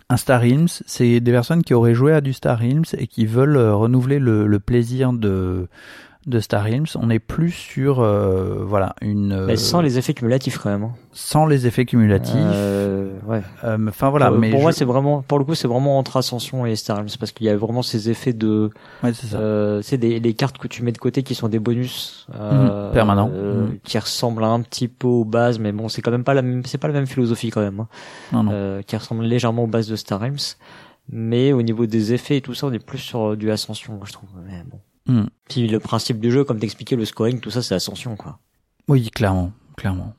un Star Realms. C'est des personnes qui auraient joué à du Star Realms et qui veulent euh, renouveler le, le plaisir de, de Star Realms. On est plus sur, euh, voilà, une. Mais euh, sans les effets cumulatifs quand même. hein. sans les effets cumulatifs. Euh, ouais. Euh, Enfin voilà, pour mais pour je- moi, c'est vraiment, pour le coup, c'est vraiment entre Ascension et Star Realms parce qu'il y a vraiment ces effets de, ouais, c'est ça. euh, c'est des les cartes que tu mets de côté qui sont des bonus euh, Mhm, permanents. euh, Mhm. qui ressemblent un petit peu aux bases, mais bon, c'est quand même pas la même, c'est pas la même philosophie quand même, hein. non, non. Euh, qui ressemble légèrement aux bases de Star Realms. Mais au niveau des effets et tout ça, on est plus sur du Ascension, je trouve. Mais bon. Mhm. Puis le principe du jeu, comme t'expliquais, le scoring, tout ça, c'est Ascension, quoi. Oui, clairement, clairement.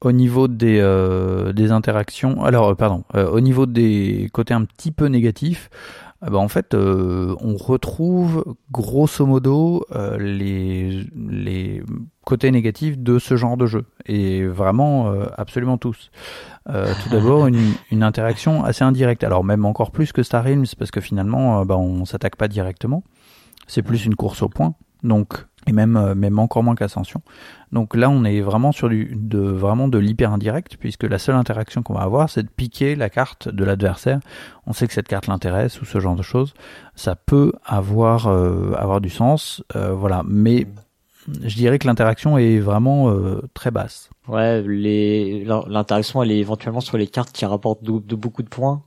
Au niveau des, euh, des interactions, alors euh, pardon, euh, au niveau des côtés un petit peu négatifs, euh, bah, en fait, euh, on retrouve grosso modo euh, les, les côtés négatifs de ce genre de jeu, et vraiment euh, absolument tous. Tout d'abord, une, une interaction assez indirecte, alors même encore plus que Star Realms, parce que finalement, bah, on s'attaque pas directement, c'est plus une course au point. Donc, et même même encore moins qu'Ascension. Donc là, on est vraiment sur du de vraiment de l'hyper indirect puisque la seule interaction qu'on va avoir, c'est de piquer la carte de l'adversaire. On sait que cette carte l'intéresse ou ce genre de choses. Ça peut avoir avoir du sens, voilà. Mais je dirais que l'interaction est vraiment très basse. Ouais, l'interaction elle est éventuellement sur les cartes qui rapportent de beaucoup de points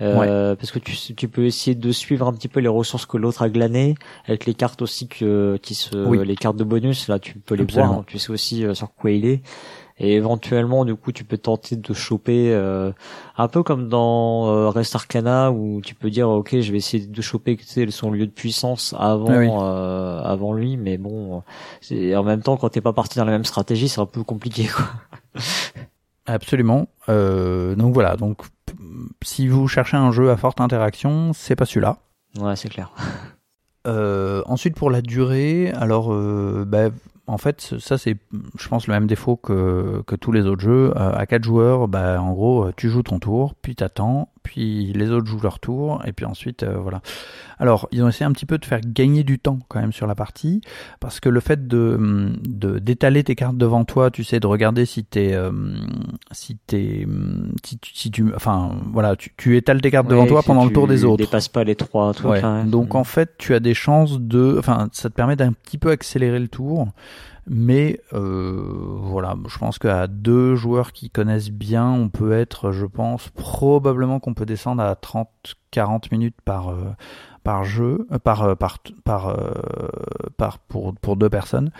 euh, parce que tu, tu peux essayer de suivre un petit peu les ressources que l'autre a glanées avec les cartes aussi que qui se les cartes de bonus là tu peux les voir hein. tu sais aussi euh, sur quoi il est. Et éventuellement du coup tu peux tenter de choper euh, un peu comme dans euh, Rest Arcana où tu peux dire ok je vais essayer de choper tu sais, son lieu de puissance avant euh, avant lui mais bon c'est en même temps quand t'es pas parti dans la même stratégie c'est un peu compliqué quoi absolument donc voilà donc si vous cherchez un jeu à forte interaction, c'est pas celui-là. Ouais, c'est clair. Euh, ensuite, pour la durée, alors, euh, bah, en fait, ça c'est, je pense, le même défaut que, que tous les autres jeux. Euh, à 4 joueurs, bah, en gros, tu joues ton tour, puis t'attends, puis les autres jouent leur tour, et puis ensuite, euh, voilà. Alors, ils ont essayé un petit peu de faire gagner du temps quand même sur la partie, parce que le fait de d'étaler tes cartes devant toi, tu sais, de regarder si t'es, euh, si t'es, si, si, tu, enfin, voilà, tu, tu étales tes cartes devant toi pendant le tour des autres. Dépasse pas les trois. ouais. Donc en fait, tu as des chances de, enfin, ça te permet d'un petit peu accélérer le tour. Mais euh, voilà, je pense qu'à deux joueurs qui connaissent bien, on peut être, je pense, probablement qu'on peut descendre à 30-40 minutes par, euh, par jeu, euh, par, par, par, par, pour, pour deux personnes.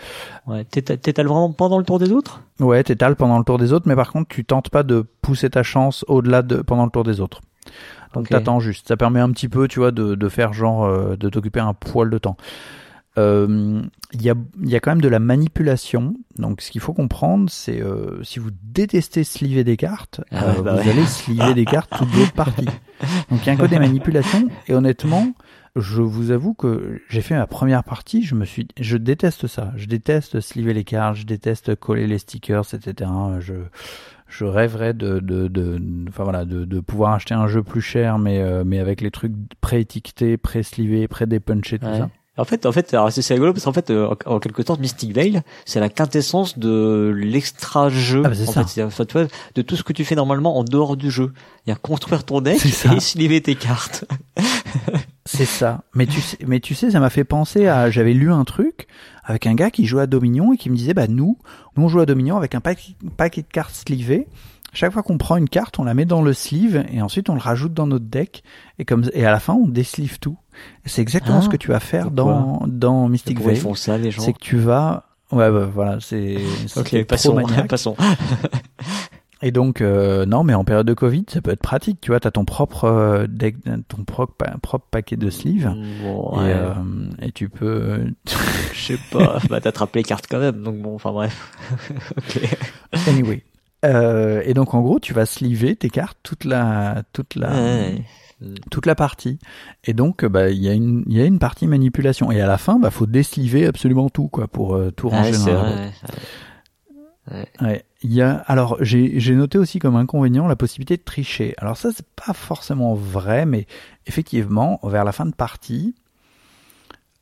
Ouais, t'étales vraiment pendant le tour des autres? Ouais, t'étales pendant le tour des autres, mais par contre, tu tentes pas de pousser ta chance au-delà de pendant le tour des autres. Donc t'attends juste. Ça permet un petit peu, tu vois, de, de faire genre, de t'occuper un poil de temps. Euh, il y, a, y, a, quand même de la manipulation. Donc, ce qu'il faut comprendre, c'est euh, si vous détestez sliver des cartes, ah euh, bah vous allez sliver des cartes toutes d'autres parties. Donc, il y a un code des manipulations. Et honnêtement, je vous avoue que j'ai fait ma première partie. Je me suis, je déteste ça. Je déteste sliver les cartes. Je déteste coller les stickers, etc. Je je rêverais de, de, de, enfin voilà, de, de, pouvoir acheter un jeu plus cher, mais, mais avec les trucs pré-étiquetés, pré-slivés, pré-dépunchés, tout ça. En fait, en fait, c'est rigolo parce qu'en fait, euh, en, quelque sorte, Mystic Veil, c'est la quintessence de l'extra jeu. Ah, bah, en fait, enfin, tu vois, de tout ce que tu fais normalement en dehors du jeu. Il y a construire ton deck et sliver tes cartes. c'est ça. Mais tu sais, mais tu sais, ça m'a fait penser à, j'avais lu un truc avec un gars qui jouait à Dominion et qui me disait, bah nous, nous on joue à Dominion avec un paquet, paquet de cartes slivées chaque fois qu'on prend une carte, on la met dans le sleeve et ensuite on le rajoute dans notre deck et comme et à la fin on déslive tout. C'est exactement ah, ce que tu vas faire dans dans Mystic Veil. C'est que tu vas ouais bah, voilà c'est ok passons passons. Et donc euh, non mais en période de Covid ça peut être pratique tu vois t'as ton propre euh, deck ton propre propre paquet de sleeves. Et, euh, et, tu peux je sais pas bah t'attrapes les cartes quand même donc bon enfin bref. Ok. Anyway et donc en gros, tu vas sliver tes cartes toute la toute la toute la partie. Et donc bah il y a une il y a une partie manipulation et à la fin bah faut désliver absolument tout quoi pour euh, tout ranger dans la Ouais. Il y a alors j'ai j'ai noté aussi comme inconvénient la possibilité de tricher. Alors ça c'est pas forcément vrai mais effectivement vers la fin de partie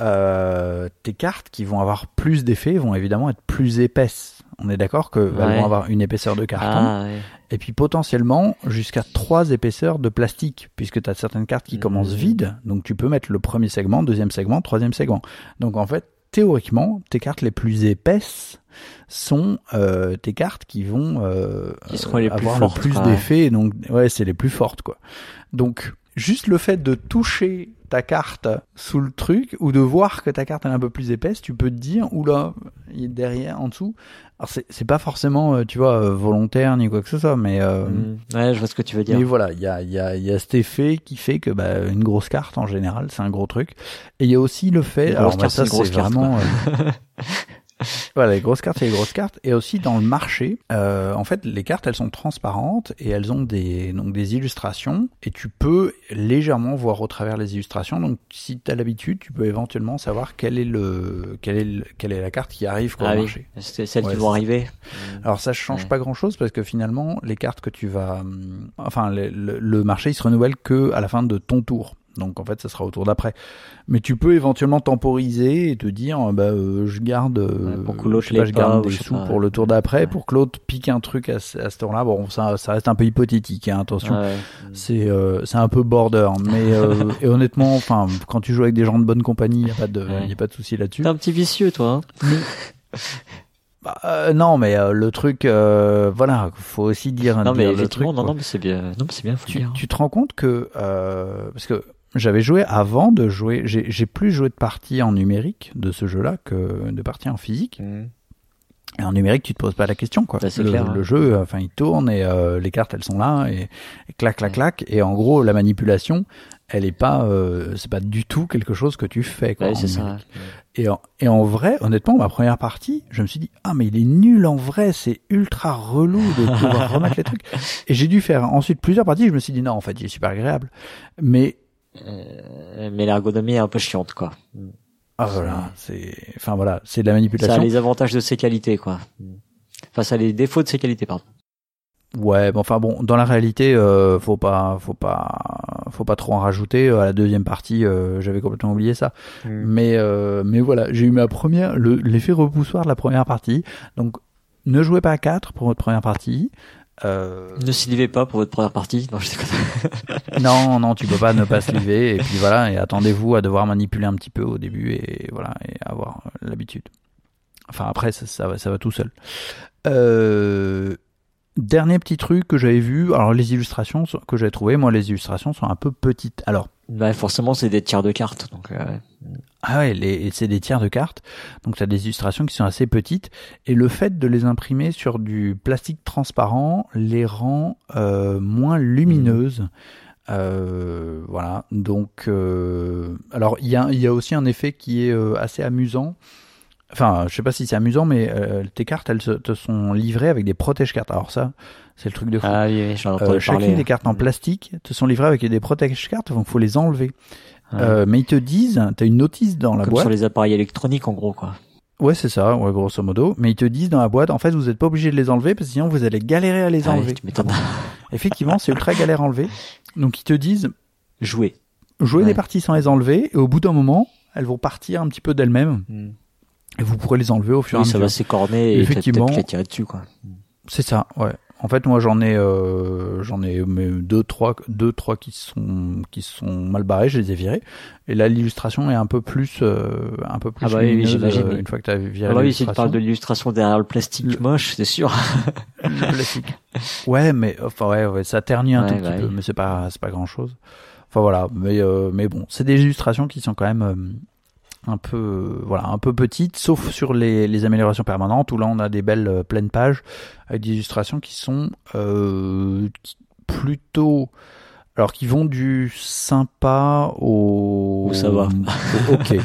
euh, tes cartes qui vont avoir plus d'effets vont évidemment être plus épaisses. On est d'accord qu'elles vont avoir une épaisseur de carton. Ah, et puis potentiellement jusqu'à trois épaisseurs de plastique, puisque tu as certaines cartes qui commencent mmh. vides, donc tu peux mettre le premier segment, deuxième segment, troisième segment. Donc en fait, théoriquement, tes cartes les plus épaisses sont euh, tes cartes qui vont euh, avoir le plus d'effets. Donc ouais, c'est les plus fortes quoi. Donc juste le fait de toucher ta carte sous le truc ou de voir que ta carte est un peu plus épaisse, tu peux te dire oula, derrière, en dessous. Alors c'est pas forcément, euh, tu vois, euh, volontaire ni quoi que ce soit, mais euh, mm. ouais, je vois ce que tu veux dire. Mais voilà, il y a, y, a, y a cet effet qui fait que bah, une grosse carte en général, c'est un gros truc. Et il y a aussi le fait, alors bah, ça c'est vraiment. voilà, les grosses cartes, c'est les grosses cartes. Et aussi dans le marché, euh, en fait, les cartes, elles sont transparentes et elles ont des donc des illustrations et tu peux légèrement voir au travers les illustrations. Donc, si tu as l'habitude, tu peux éventuellement savoir quel est le quelle est quelle est la carte qui arrive ah au marché. C'est celles qui vont arriver. Alors ça change pas grand chose parce que finalement, les cartes que tu vas, enfin, le, le marché il se renouvelle que à la fin de ton tour. Donc en fait, ça sera au tour d'après. Mais tu peux éventuellement temporiser et te dire, bah, euh, je garde, euh, pour que l'autre je, pas, garde des sous pour le tour d'après, ouais. pour que l'autre pique un truc à, ce- à ce tour-là. Bon, ça, ça reste un peu hypothétique, hein, attention. Ouais. C'est euh, c'est un peu border, mais euh, et honnêtement, enfin, quand tu joues avec des gens de bonne compagnie, y a pas de Ouais. y a pas de souci là-dessus. T'es un petit vicieux, toi. hein Bah, euh, non, mais euh, le truc, euh, voilà, faut aussi dire, non, dire mais le truc. non, non, mais c'est bien. Non, mais c'est bien, faut tu, dire. tu te rends compte que parce que j'avais joué avant de jouer, j'ai j'ai plus joué de parties en numérique de ce jeu-là que de parties en physique. Mhm. Et en numérique, tu te poses pas la question, quoi. Bah, c'est le, clair, hein. le jeu, enfin, il tourne et euh, les cartes, elles sont là et, et clac, clac, Ouais. clac. Et en gros, la manipulation, elle est pas, euh, c'est pas du tout quelque chose que tu fais, quoi. Ouais, en c'est ça. Et en, et en vrai, honnêtement, ma première partie, je me suis dit, ah, mais il est nul en vrai, c'est ultra relou de pouvoir remettre les trucs. Et j'ai dû faire ensuite plusieurs parties, je me suis dit, non, en fait, il est super agréable. Mais, mais l'ergonomie est un peu chiante, quoi. ah, voilà, c'est, enfin voilà, c'est de la Ça a manipulation. les avantages de ses qualités, quoi. Enfin, ça a les défauts de ses qualités, pardon. Ouais, bon, enfin bon, dans la réalité, euh, faut pas, faut pas, faut pas trop en rajouter. À la deuxième partie, euh, j'avais complètement oublié ça. Mais, euh, mais voilà, j'ai eu ma première, le- l'effet repoussoir de la première partie. Donc, ne jouez pas à 4 pour votre première partie. Euh, Ne s'y pas pour votre première partie. Non, je non, non, tu peux pas ne pas se lever. Et puis voilà, et attendez-vous à devoir manipuler un petit peu au début et voilà, et avoir l'habitude. Enfin, après, ça, ça, va, ça va tout seul. Euh, dernier petit truc que j'avais vu, alors les illustrations que j'avais trouvé, moi, les illustrations sont un peu petites. Alors, Bah, forcément, c'est des tiers de cartes, donc, euh, Ah ouais, c'est des tiers de cartes, donc tu as des illustrations qui sont assez petites, et le fait de les imprimer sur du plastique transparent les rend euh, moins lumineuses. Euh, voilà, donc euh, alors il y a, il y a aussi un effet qui est euh, assez amusant. Enfin, je sais pas si c'est amusant, mais euh, tes cartes, elles te sont livrées avec des protège-cartes. Alors ça, c'est le truc de fou. Ah oui, oui, j'en Euh, chacune parler. des cartes en plastique te sont livrées avec des protège-cartes, donc faut les enlever. Euh, mais ils te disent, t'as une notice dans la Comme boîte. sur les appareils électroniques, en gros, quoi. Ouais, c'est ça, ouais, grosso modo. Mais ils te disent dans la boîte, en fait, vous n'êtes pas obligé de les enlever parce que sinon vous allez galérer à les Ah oui, enlever. m'étonnes. Effectivement, c'est ultra galère à enlever. Donc ils te disent, Jouer. jouez Ouais. des parties sans les enlever et au bout d'un moment, elles vont partir un petit peu d'elles-mêmes Mm. Et vous pourrez les enlever au fur et Oui, à ça mesure. va s'écorner et Effectivement. peut-être tirer dessus, quoi. C'est ça, ouais. En fait, moi, j'en ai, euh, j'en ai deux, trois, deux, trois qui sont, qui sont mal barrés. Je les ai virés. Et là, l'illustration est un peu plus, euh, un peu plus Ah bah oui, j'imagine, euh, une fois que tu as viré Ah bah oui, si tu parles de l'illustration derrière le plastique Le- moche, c'est sûr. Le plastique. Ouais, mais enfin ouais, ouais ça ternit un Ouais, tout bah petit peu, oui. mais c'est pas c'est pas grand chose. Enfin voilà, mais euh, mais bon, c'est des illustrations qui sont quand même euh, un peu euh, voilà un peu petites, sauf sur les, les améliorations permanentes où là on a des belles euh, pleines pages avec des illustrations qui sont euh, plutôt alors qui vont du sympa au Où ça va. au ok.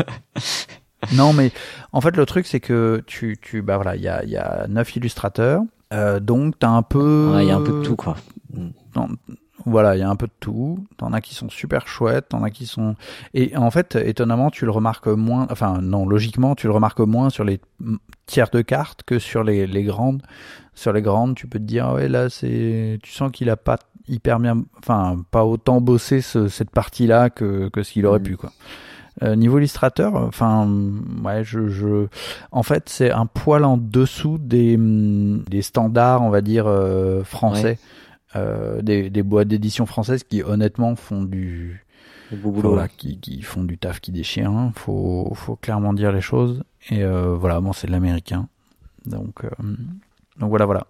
non mais en fait le truc c'est que tu tu bah voilà il y a il y a neuf illustrateurs euh, donc t'as un peu Ouais, il y a un peu de tout, quoi. Voilà, il y a un peu de tout. T'en as qui sont super chouettes, t'en as qui sont. Et en fait, étonnamment, tu le remarques moins. Enfin, non, logiquement, tu le remarques moins sur les mm, tiers de cartes que sur les, les grandes. Sur les grandes, tu peux te dire, ouais, là, c'est. Tu sens qu'il a pas hyper bien. Enfin, pas autant bossé ce- cette partie-là que, que ce qu'il aurait Mhm. pu, quoi. Euh, niveau illustrateur, enfin, ouais, je, je, en fait, c'est un poil en dessous des, mm, des standards, on va dire, euh, français, euh, des, des boîtes d'édition françaises qui, honnêtement, font du, voilà, qui, qui font du taf qui déchire. Hein. Faut, faut clairement dire les choses. Et euh, voilà, bon, c'est de l'américain. Donc, euh, donc voilà, voilà.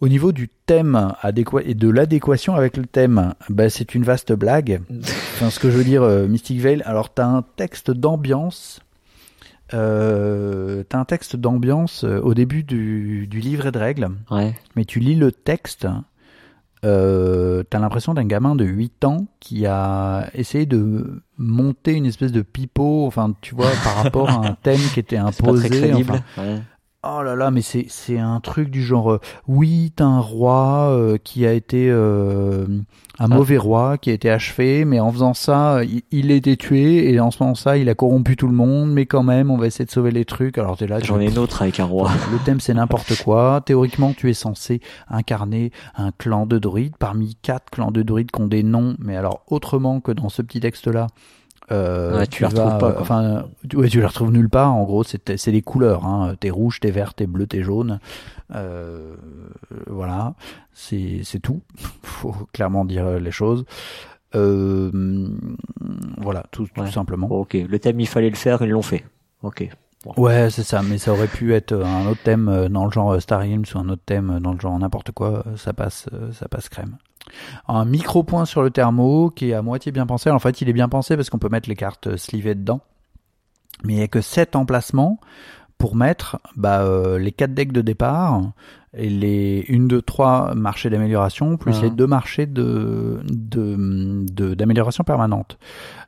Au niveau du thème et de l'adéquation avec le thème, bah, c'est une vaste blague. Enfin, ce que je veux dire, Mystic Veil, alors t'as un texte d'ambiance. Euh, t'as un texte d'ambiance euh, au début du, du livret de règles, Ouais. mais tu lis le texte, euh, t'as l'impression d'un gamin de 8 ans qui a essayé de monter une espèce de pipeau, enfin tu vois, par rapport à un thème qui était C'est pas très imposé. crédible. enfin, Ouais. Oh là là, mais c'est c'est un truc du genre euh, oui, t'as un roi euh, qui a été euh, un Ah. mauvais roi qui a été achevé, mais en faisant ça, il, il a été tué et en ce moment ça, il a corrompu tout le monde, mais quand même, on va essayer de sauver les trucs. Alors t'es là, J'en ai une autre avec un roi. le thème c'est n'importe quoi. Théoriquement, tu es censé incarner un clan de druides parmi quatre clans de druides qui ont des noms, mais alors autrement que dans ce petit texte-là. Euh, Ouais, tu les retrouves vas, pas, quoi. Enfin, tu, ouais, tu les retrouves nulle part. En gros, c'est c'est des couleurs. Hein. T'es rouge, t'es vert, t'es bleu, t'es jaune. Euh, voilà, c'est c'est tout. Faut clairement dire les choses. Euh, voilà, tout, tout Ouais. simplement. Ok, le thème il fallait le faire, ils l'ont fait. Ok. Ouais, c'est ça, mais ça aurait pu être un autre thème euh, dans le genre euh, Star Realms ou un autre thème dans le genre n'importe quoi, euh, ça passe, euh, ça passe crème. Un micro point sur le thermo qui est à moitié bien pensé. En fait, il est bien pensé parce qu'on peut mettre les cartes euh, slivées dedans, mais il y a que sept emplacements pour mettre bah, euh, les quatre decks de départ les une, deux, trois marchés d'amélioration plus Ah. les deux marchés de de de- d'amélioration permanente.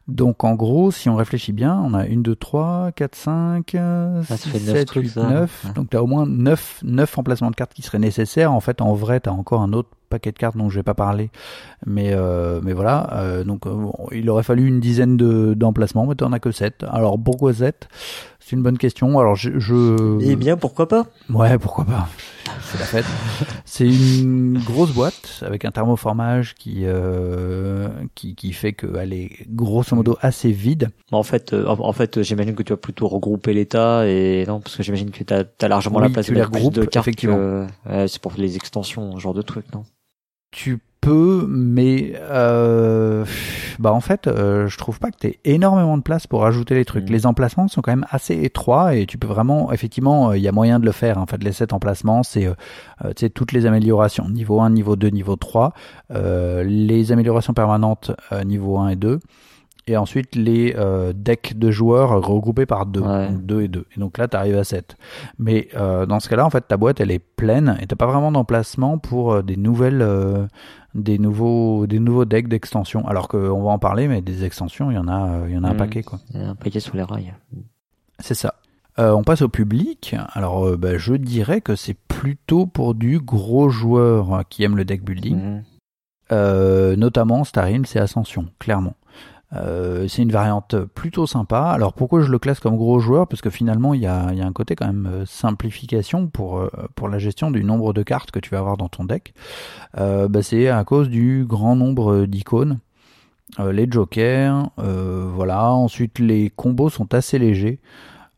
Donc en gros, si on réfléchit bien, on a une, deux, trois, quatre, cinq, euh, ça six, fait neuf sept, trucs, huit, ça. neuf. Ouais. Donc tu as au moins neuf, neuf emplacements de cartes qui seraient nécessaires. En fait, en vrai, tu as encore un autre paquet de cartes dont je vais pas parler. Mais euh, mais voilà, euh, donc euh, bon, il aurait fallu une dizaine de d'emplacements, mais tu en as que sept. Alors pourquoi sept? C'est une bonne question. Alors je, je... Eh bien, pourquoi pas? Ouais, pourquoi pas. C'est la fête. C'est une grosse boîte avec un thermoformage qui euh, qui, qui fait qu'elle est grosso modo assez vide. En fait, euh, en fait, j'imagine que tu vas plutôt regrouper l'état et non, parce que j'imagine que t'as as largement Oui, la place tu de les plus de cartes. effectivement. ouais, c'est pour les extensions, ce genre de truc, non? Tu peux, mais euh, bah en fait, euh, je trouve pas que t'aies énormément de place pour ajouter les trucs. Mhm. Les emplacements sont quand même assez étroits et tu peux vraiment, effectivement, euh, il y a moyen de le faire. En fait, les sept emplacements, c'est euh, euh, tu sais toutes les améliorations niveau 1, niveau 2, niveau 3, euh, les améliorations permanentes euh, niveau 1 et 2. Et ensuite les euh, decks de joueurs regroupés par deux, Ouais. donc deux et deux. Et donc là, tu arrives à 7. Mais euh, dans ce cas-là, en fait, ta boîte, elle est pleine et t'as pas vraiment d'emplacement pour euh, des nouvelles, des nouveaux, des nouveaux decks d'extension. Alors qu'on va en parler, mais des extensions, il y en a, il y en a un Mhm. paquet, quoi. Il y a un paquet sur les rails. C'est ça. On passe au public. Alors, bah, je dirais que c'est plutôt pour du gros joueur euh, qui aime le deck building. Euh, notamment Realms et Ascension, clairement. Euh, c'est une variante plutôt sympa. Alors pourquoi je le classe comme gros joueur? Parce que finalement il y a, il y a un côté quand même euh, simplification pour, euh, pour la gestion du nombre de cartes que tu vas avoir dans ton deck. Euh, bah, c'est à cause du grand nombre d'icônes. Euh, les jokers, euh, voilà. Ensuite les combos sont assez légers.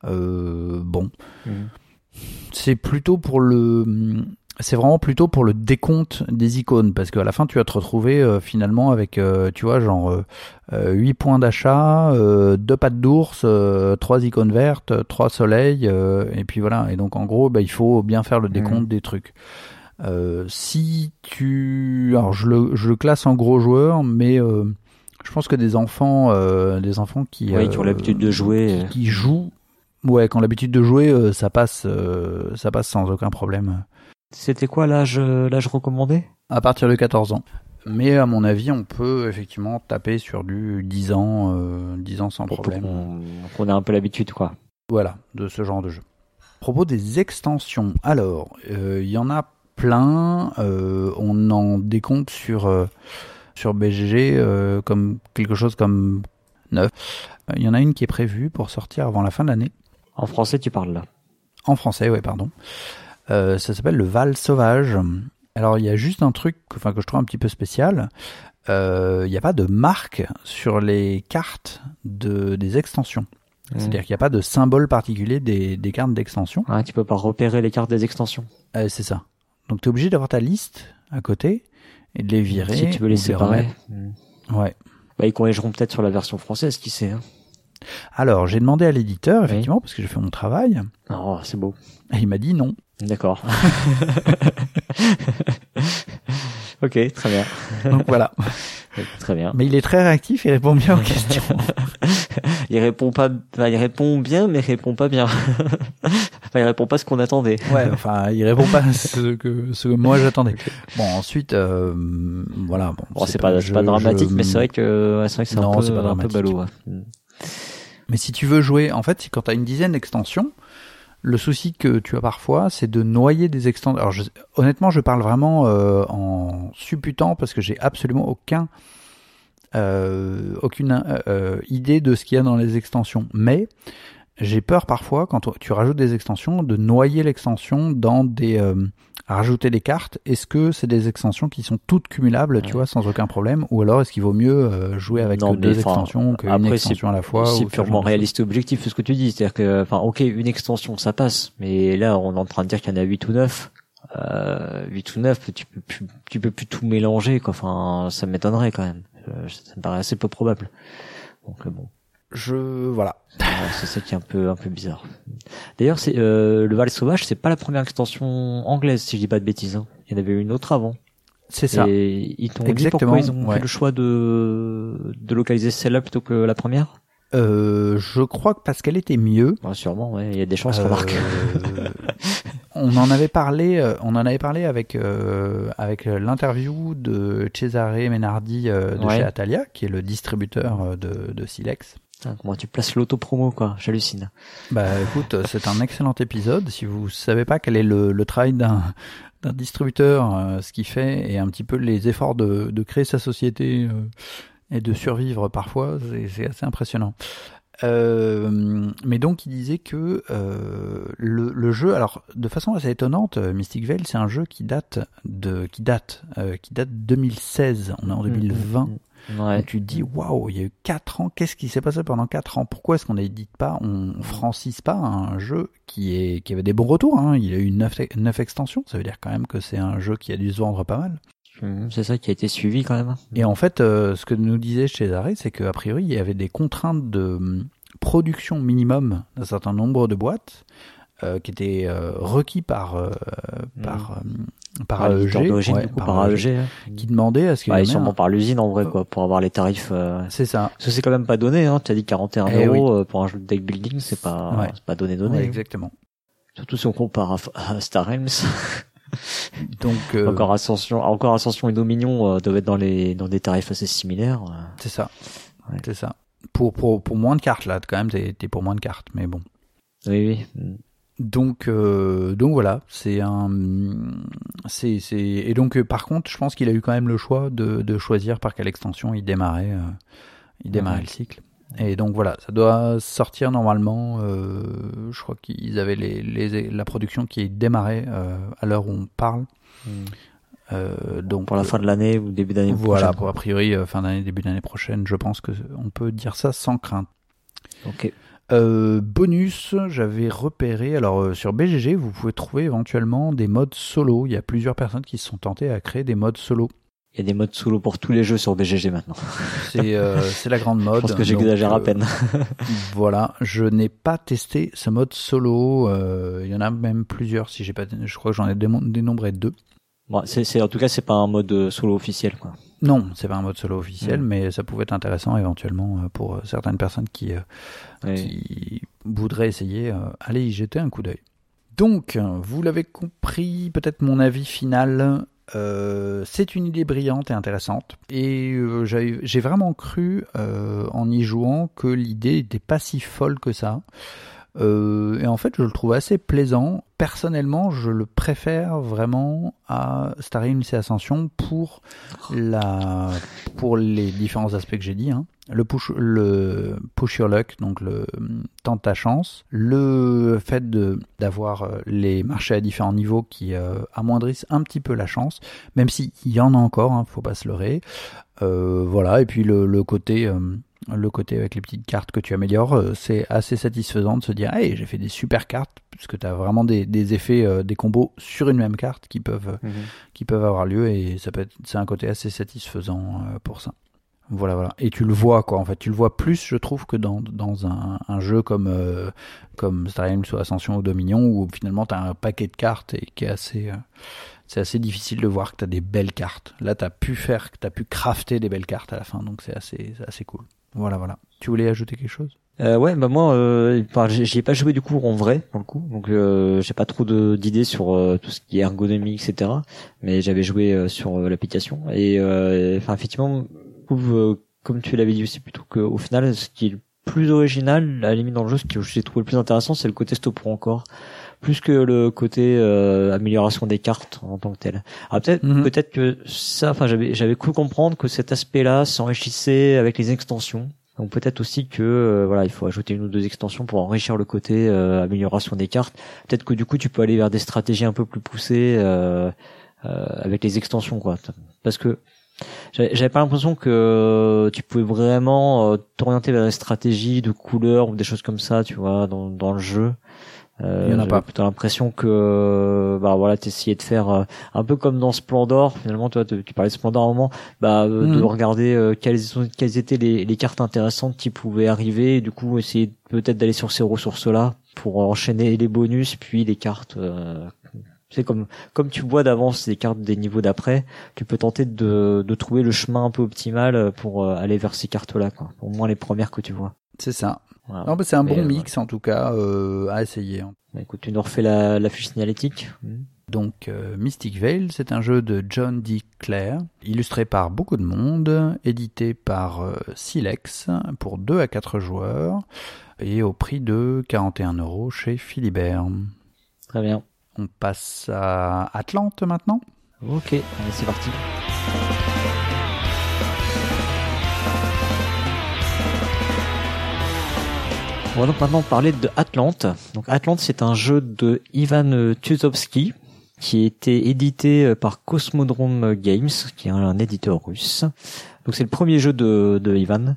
Euh, bon, Mhm. c'est plutôt pour le c'est vraiment plutôt pour le décompte des icônes parce qu'à la fin tu vas te retrouver euh, finalement avec euh, tu vois genre euh, euh, 8 points d'achat, euh, deux pattes d'ours, euh, trois icônes vertes, trois soleils et puis voilà. Et donc en gros bah, il faut bien faire le décompte des trucs. Si tu alors je le je le classe en gros joueur mais je pense que des enfants des enfants qui Oui, qui ont l'habitude de jouer, qui, qui jouent ouais qui ont l'habitude de jouer euh, ça passe euh, ça passe sans aucun problème C'était quoi l'âge euh, l'âge recommandé? À partir de 14 ans. Mais à mon avis, on peut effectivement taper sur du 10 ans, euh, 10 ans sans pour, pour problème. qu'on qu'on ait un peu l'habitude, quoi. Voilà, de ce genre de jeu. À propos des extensions, alors, euh, il y en a plein. euh, on en décompte sur, euh, sur BGG euh, comme quelque chose comme 9. Euh, Il y en a une qui est prévue pour sortir avant la fin de l'année. En français, tu parles là. En français, ouais, pardon. Euh, ça s'appelle le Val Sauvage. Alors, il y a juste un truc enfin, que je trouve un petit peu spécial. Euh, Il n'y a pas de marque sur les cartes de, des extensions. C'est-à-dire qu'il n'y a pas de symbole particulier des, des cartes d'extension. Ah, tu peux pas repérer les cartes des extensions. Euh, c'est ça. Donc, tu es obligé d'avoir ta liste à côté et de les virer. si tu veux les séparer. Mhm. Ouais. Bah, ils corrigeront peut-être sur la version française, qui sait. Hein. Alors, j'ai demandé à l'éditeur, Oui. effectivement, parce que j'ai fait mon travail, Oh, c'est beau. et il m'a dit non. D'accord. ok, très bien. Donc voilà. Très bien. Mais il est très réactif et répond bien aux questions. Il répond pas, enfin, il répond bien, mais il répond pas bien. enfin, il répond pas ce qu'on attendait. Ouais, enfin, il répond pas ce que, ce que moi j'attendais. Bon, ensuite, euh, voilà. Bon, Bon, c'est pas, pas je- dramatique, je- mais c'est vrai que, ouais, c'est vrai que c'est un peu, pas un peu ballot. ouais. Mais si tu veux jouer, en fait, quand t'as une dizaine d'extensions, Le souci que tu as parfois, c'est de noyer des extensions. Alors, honnêtement, je parle vraiment euh, en supputant parce que j'ai absolument aucun, euh, aucune euh, idée de ce qu'il y a dans les extensions. Mais j'ai peur parfois, quand tu rajoutes des extensions, de noyer l'extension dans des rajouter des cartes, est-ce que c'est des extensions qui sont toutes cumulables, tu vois, sans aucun problème, ou alors est-ce qu'il vaut mieux euh, jouer avec deux extensions qu'une extension à la fois C'est purement réaliste et objectif ce que tu dis, c'est-à-dire que, enfin, ok, une extension ça passe, mais là on est en train de dire qu'il y en a 8 ou 9. Euh, 8 ou 9, tu peux plus, tu peux plus tout mélanger, quoi. Enfin, ça m'étonnerait quand même. Euh, ça me paraît assez peu probable. Donc euh, bon je voilà. c'est ça qui est un peu un peu bizarre. D'ailleurs, c'est euh, le Val sauvage, c'est pas la première extension anglaise, si je dis pas de bêtises. Hein. Il y en avait une autre avant. C'est ça. Et ils t'ont dit pourquoi ils ont fait le choix de de localiser celle-là plutôt que la première? Euh, je crois que parce qu'elle était mieux. sûrement, ouais. Il y a des chances, euh, remarque. on en avait parlé, euh, on en avait parlé avec euh, avec l'interview de Cesare Menardi de chez Atalia, qui est le distributeur de, de Silex. Comment tu places l'auto-promo, quoi J'hallucine. Bah écoute, c'est un excellent épisode. Si vous savez pas quel est le, le travail d'un d'un distributeur, ce qu'il fait, et un petit peu les efforts de, de créer sa société et de survivre parfois, c'est assez impressionnant. Euh, mais donc il disait que euh, le, le, jeu, alors de façon assez étonnante, euh, Mystic Veil, c'est un jeu qui date de qui date euh, qui date 2016. On est en 2020. Mmh, mmh, mmh. Tu te dis waouh, il y a eu 4 ans. Qu'est-ce qui s'est passé pendant 4 ans? Pourquoi est-ce qu'on n'édite pas, on francise pas un jeu qui est qui avait des bons retours hein? Il a eu 9, 9 extensions. Ça veut dire quand même que c'est un jeu qui a dû se vendre pas mal. Mhm, c'est ça qui a été suivi quand même. Et en fait, euh, ce que nous disait chez Arrêt, c'est qu'a priori, il y avait des contraintes de hum, production minimum d'un certain nombre de boîtes euh, qui étaient euh, requis par par hum, par AEG, ouais, par, AEG, e hein. qui demandait à ce qu'il ouais, sûrement par l'usine en vrai quoi pour avoir les tarifs c'est ça parce que c'est quand même pas donné hein tu as dit 41 eh euros pour un jeu de deck building c'est pas c'est pas donné donné exactement surtout si on compare à, Star Realms Donc euh, encore Ascension, encore Ascension et Dominion euh, doivent être dans les dans des tarifs assez similaires. Euh. C'est ça. C'est ça. Pour, pour pour moins de cartes là, quand même, t'es pour moins de cartes, mais bon. Oui oui. Donc donc voilà, c'est un c'est et donc par contre, je pense qu'il a eu quand même le choix de de choisir par quelle extension il démarrait il démarrait le cycle. Et donc voilà, ça doit sortir normalement. Euh, je crois qu'ils avaient les, les, la production qui est démarrée euh, à l'heure où on parle. Hmm. Euh, donc pour la fin de l'année ou début d'année prochaine. Voilà, pour a priori euh, fin d'année, début d'année prochaine. Je pense que on peut dire ça sans crainte. Ok. Euh, bonus, j'avais repéré. Alors euh, sur BGG, vous pouvez trouver éventuellement des modes solo. Il y a plusieurs personnes qui se sont tentées à créer des modes solo. Il y a des modes solo pour tous les jeux sur BGG maintenant. C'est euh, la grande mode. Je pense que j'exagère à euh, peine. voilà, je n'ai pas testé ce mode solo. Euh, il y en a même plusieurs. Si j'ai pas, je crois que j'en ai dénombré deux. Bon, c'est, c'est en tout cas c'est pas un mode euh, solo officiel quoi. Non, c'est pas un mode solo officiel, mm. mais ça pouvait être intéressant éventuellement pour certaines personnes qui qui voudraient essayer. allez y jeter un coup d'œil. Donc, vous l'avez compris, peut-être mon avis final euh, c'est une idée brillante et intéressante. Et euh, j'ai vraiment cru, euh, en y jouant, que l'idée n'était pas si folle que ça. Et en fait, je le trouve assez plaisant. Personnellement, je le préfère vraiment à Star et Ascension pour la, pour les différents aspects que j'ai dit. Hein le push, le push your luck, donc le tente ta chance, le fait d'avoir euh, les marchés à différents niveaux qui euh, amoindrissent un petit peu la chance, même s'il y en a encore, hein, faut pas se leurrer. Euh, voilà, et puis le, le côté euh, le côté avec les petites cartes que tu améliores, c'est assez satisfaisant de se dire, hey, j'ai fait des super cartes, puisque tu as vraiment des, des effets, des combos sur une même carte qui peuvent, mhm. qui peuvent avoir lieu, et ça peut c'est un côté assez satisfaisant pour ça. Voilà, voilà. Et tu le vois, quoi. En fait, tu le vois plus, je trouve, que dans, dans un, un jeu comme, euh, comme Star Realms ou Ascension ou Dominion, où finalement tu as un paquet de cartes et qui est assez. Euh, c'est assez difficile de voir que tu as des belles cartes. Là, tu as pu faire, tu as pu crafter des belles cartes à la fin, donc c'est assez, assez cool. Voilà, voilà. Tu voulais ajouter quelque chose? Euh, ouais, bah moi, euh, j'y ai pas joué du coup en vrai, pour le coup, donc euh, j'ai pas trop d'idées sur euh, tout ce qui est ergonomie, etc. Mais j'avais joué euh, sur l'application et, enfin, effectivement, euh, comme tu l'avais dit aussi plutôt qu'au final, ce qui est le plus original, à la limite dans le jeu, ce que j'ai trouvé le plus intéressant, c'est le côté stop pro encore, plus que le côté euh, amélioration des cartes en tant que tel. Alors peut-être Mhm. peut-être que ça, enfin j'avais j'avais cru comprendre que cet aspect-là s'enrichissait avec les extensions. Donc peut-être aussi que euh, voilà, il faut ajouter une ou deux extensions pour enrichir le côté euh, amélioration des cartes. Peut-être que du coup tu peux aller vers des stratégies un peu plus poussées euh, euh, avec les extensions quoi. Parce que j'avais pas l'impression que tu pouvais vraiment t'orienter vers des stratégies de couleurs ou des choses comme ça, tu vois, dans, dans le jeu. Euh, Il y en a j'avais pas. plutôt l'impression que bah voilà, t'essayais de faire euh, un peu comme dans Splendor. Finalement, toi, tu parlais de Splendor à un moment, bah euh, de Mhm. regarder euh, quelles, sont- quelles étaient les, les cartes intéressantes qui pouvaient arriver, et du coup essayer peut-être d'aller sur ces ressources-là pour enchaîner les bonus puis les cartes. Euh, c'est comme comme tu vois d'avance les cartes des niveaux d'après, tu peux tenter de, de trouver le chemin un peu optimal pour euh, aller vers ces cartes-là, quoi. Au moins les premières que tu vois. C'est ça. Voilà. Non, bah, c'est un bon euh, mix en tout cas euh, à essayer. Bah, écoute, tu nous refais la, la fiche signalétique. Hmm. Donc euh, Mystic Veil, c'est un jeu de John D. Clare, illustré par beaucoup de monde, édité par euh, Silex pour 2 à 4 joueurs et au prix de 41 euros chez Philibert. Très bien. On passe à Atlante maintenant. Ok, allez, c'est parti. On va donc maintenant parler de Atlante. Donc Atlante, c'est un jeu de Ivan Tuzovsky qui a été édité euh, par Cosmodrome Games, qui est un éditeur russe. Donc c'est le premier jeu de, de Ivan.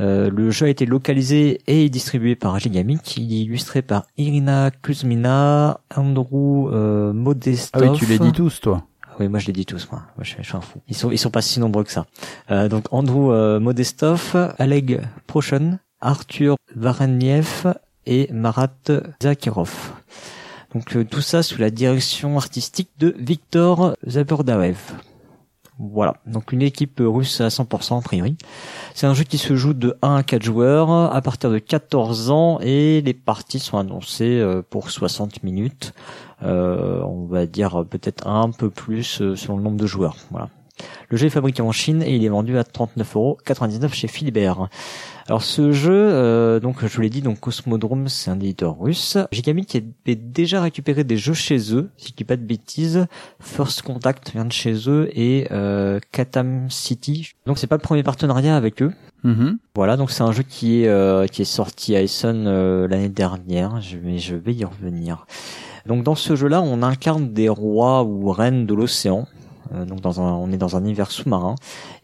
Euh, le jeu a été localisé et distribué par Gigamic. Il est illustré par Irina Kuzmina, Andrew euh, Modestov. Ah oui, tu les dis tous toi. Ah Oui, moi je les dis tous, moi. Moi, je, suis- je suis un fou. Ils sont, ils sont pas si nombreux que ça. Euh, donc Andrew euh, Modestov, Oleg Prochon, Arthur Varaniev et Marat Zakirov. Donc euh, tout ça sous la direction artistique de Viktor Zabordaev. Voilà, donc une équipe russe à 100% a priori. C'est un jeu qui se joue de 1 à 4 joueurs à partir de 14 ans et les parties sont annoncées euh, pour 60 minutes. Euh, on va dire peut-être un peu plus selon le nombre de joueurs. Voilà. Le jeu est fabriqué en Chine et il est vendu à 39,99€ chez Philibert. Alors ce jeu, euh, donc je vous l'ai dit, donc Cosmodrome, c'est un éditeur russe. Gigamic qui avait déjà récupéré des jeux chez eux, si je dis pas de bêtises. First Contact vient de chez eux et euh, Katam City. Donc c'est pas le premier partenariat avec eux. Mhm. Voilà, donc c'est un jeu qui est euh, qui est sorti à Essen l'année dernière. Je vais je vais y revenir. Donc dans ce jeu-là, on incarne des rois ou reines de l'océan. Euh, donc dans un, on est dans un univers sous-marin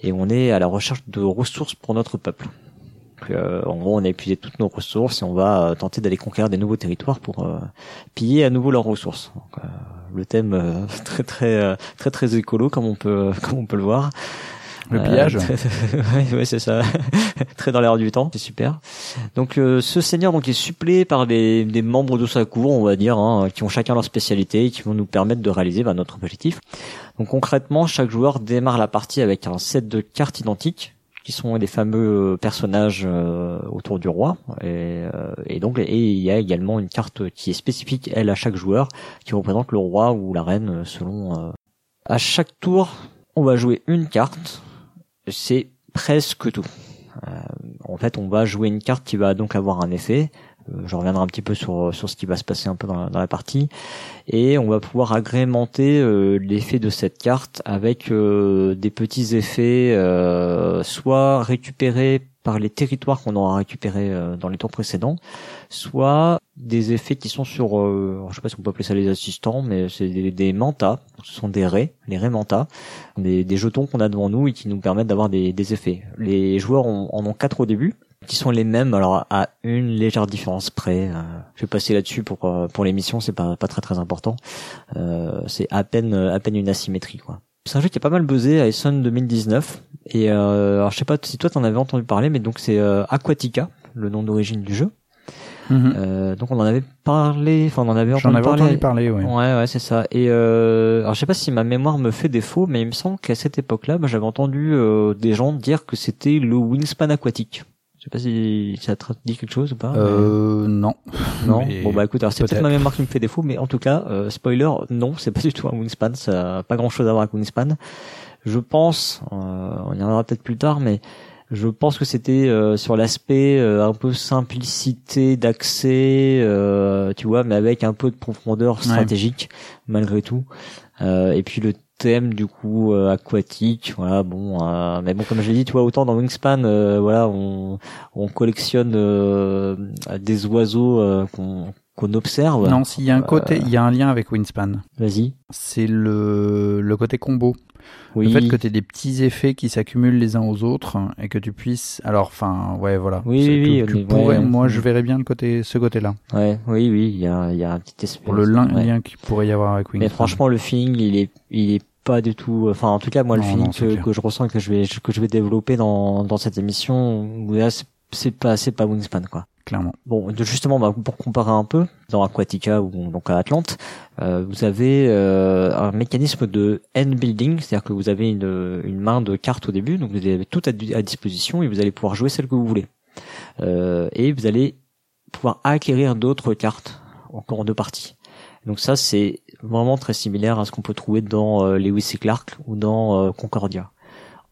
et on est à la recherche de ressources pour notre peuple. Donc, euh, en gros, on a épuisé toutes nos ressources et on va euh, tenter d'aller conquérir des nouveaux territoires pour euh, piller à nouveau leurs ressources. Donc, euh, le thème euh, très très euh, très très écolo comme on peut comme on peut le voir. Le Euh, pillage. ouais, ouais, c'est ça. Très dans l'air du temps, c'est super. Donc euh, ce seigneur donc est suppléé par des, des membres de sa cour, on va dire, hein, qui ont chacun leur spécialité et qui vont nous permettre de réaliser bah, notre objectif. Donc concrètement, chaque joueur démarre la partie avec un set de cartes identiques qui sont les fameux euh, personnages euh, autour du roi et, euh, donc il y a également une carte qui est spécifique elle à chaque joueur qui représente le roi ou la reine selon à chaque tour on va jouer une carte c'est presque tout. En fait, on va jouer une carte qui va donc avoir un effet. Euh, je reviendrai un petit peu sur sur ce qui va se passer un peu dans la, partie, et on va pouvoir agrémenter euh, l'effet de cette carte avec euh, des petits effets, soit récupérés par les territoires qu'on aura récupérés dans les tours précédents, soit des effets qui sont sur, euh, je sais pas si on peut appeler ça les assistants, mais c'est des, des ce sont des raies, les raies mantas, des, jetons qu'on a devant nous et qui nous permettent d'avoir des, effets. Les joueurs en ont quatre au début, qui sont les mêmes, alors à une légère différence près. euh, je vais passer là-dessus pour euh, pour l'émission, c'est pas pas très très important. Euh, c'est à peine à peine une asymétrie quoi. C'est un jeu qui est pas mal buzzé à Essen 2019 et euh, alors je sais pas si toi t'en avais entendu parler, mais donc c'est euh, Aquatica, le nom d'origine du jeu. Mhm. Euh, donc on en avait parlé, enfin on en avait entendu avais parler. entendu parler, oui. Ouais, ouais, c'est ça. Et euh, alors je sais pas si ma mémoire me fait défaut, mais il me semble qu'à cette époque-là, bah, j'avais entendu euh, des gens dire que c'était le Wingspan aquatique. Je sais pas si ça te dit quelque chose ou pas. mais- Euh, non. non. mais Bon bah écoute, alors c'est peut-être peut-être. ma mémoire qui me fait défaut, mais en tout cas, euh, spoiler, non, c'est pas du tout un Wingspan. Ça a pas grand-chose à voir avec Wingspan. Je pense, euh, on y reviendra peut-être plus tard, mais Je pense que c'était euh, sur l'aspect euh, un peu simplicité d'accès, euh, tu vois, mais avec un peu de profondeur stratégique malgré tout. et puis le thème du coup aquatique, voilà, bon, mais bon comme je l'ai dit, tu vois, autant dans Wingspan, voilà, on, on collectionne des oiseaux qu'on qu'on observe. Non, s'il y a un côté, il y a un lien avec Wingspan. Vas-y. C'est le le côté combo. Le fait que tu aies des petits effets qui s'accumulent les uns aux autres et que tu puisses. Alors, enfin, ouais, voilà. Oui, oui, pourrais, moi, je verrais bien le côté, ce côté-là. Ouais, oui, oui, il y a, il y a un petit espèce. Pour le lien qu'il pourrait y avoir avec Wingspan. Mais franchement, le feeling, il est, il est pas du tout. Enfin, en tout cas, moi, le feeling que, je ressens que je vais, que je vais développer dans, dans cette émission, c'est pas, c'est pas Wingspan, quoi clairement. Bon, justement, bah, pour comparer un peu, dans Aquatica ou donc à Atlante, euh, vous avez euh, un mécanisme de end building, c'est-à-dire que vous avez une, une main de cartes au début, donc vous avez tout à, disposition et vous allez pouvoir jouer celle que vous voulez. Euh, et vous allez pouvoir acquérir d'autres cartes encore en deux parties. Donc ça, c'est vraiment très similaire à ce qu'on peut trouver dans euh, Lewis et Clark ou dans Concordia.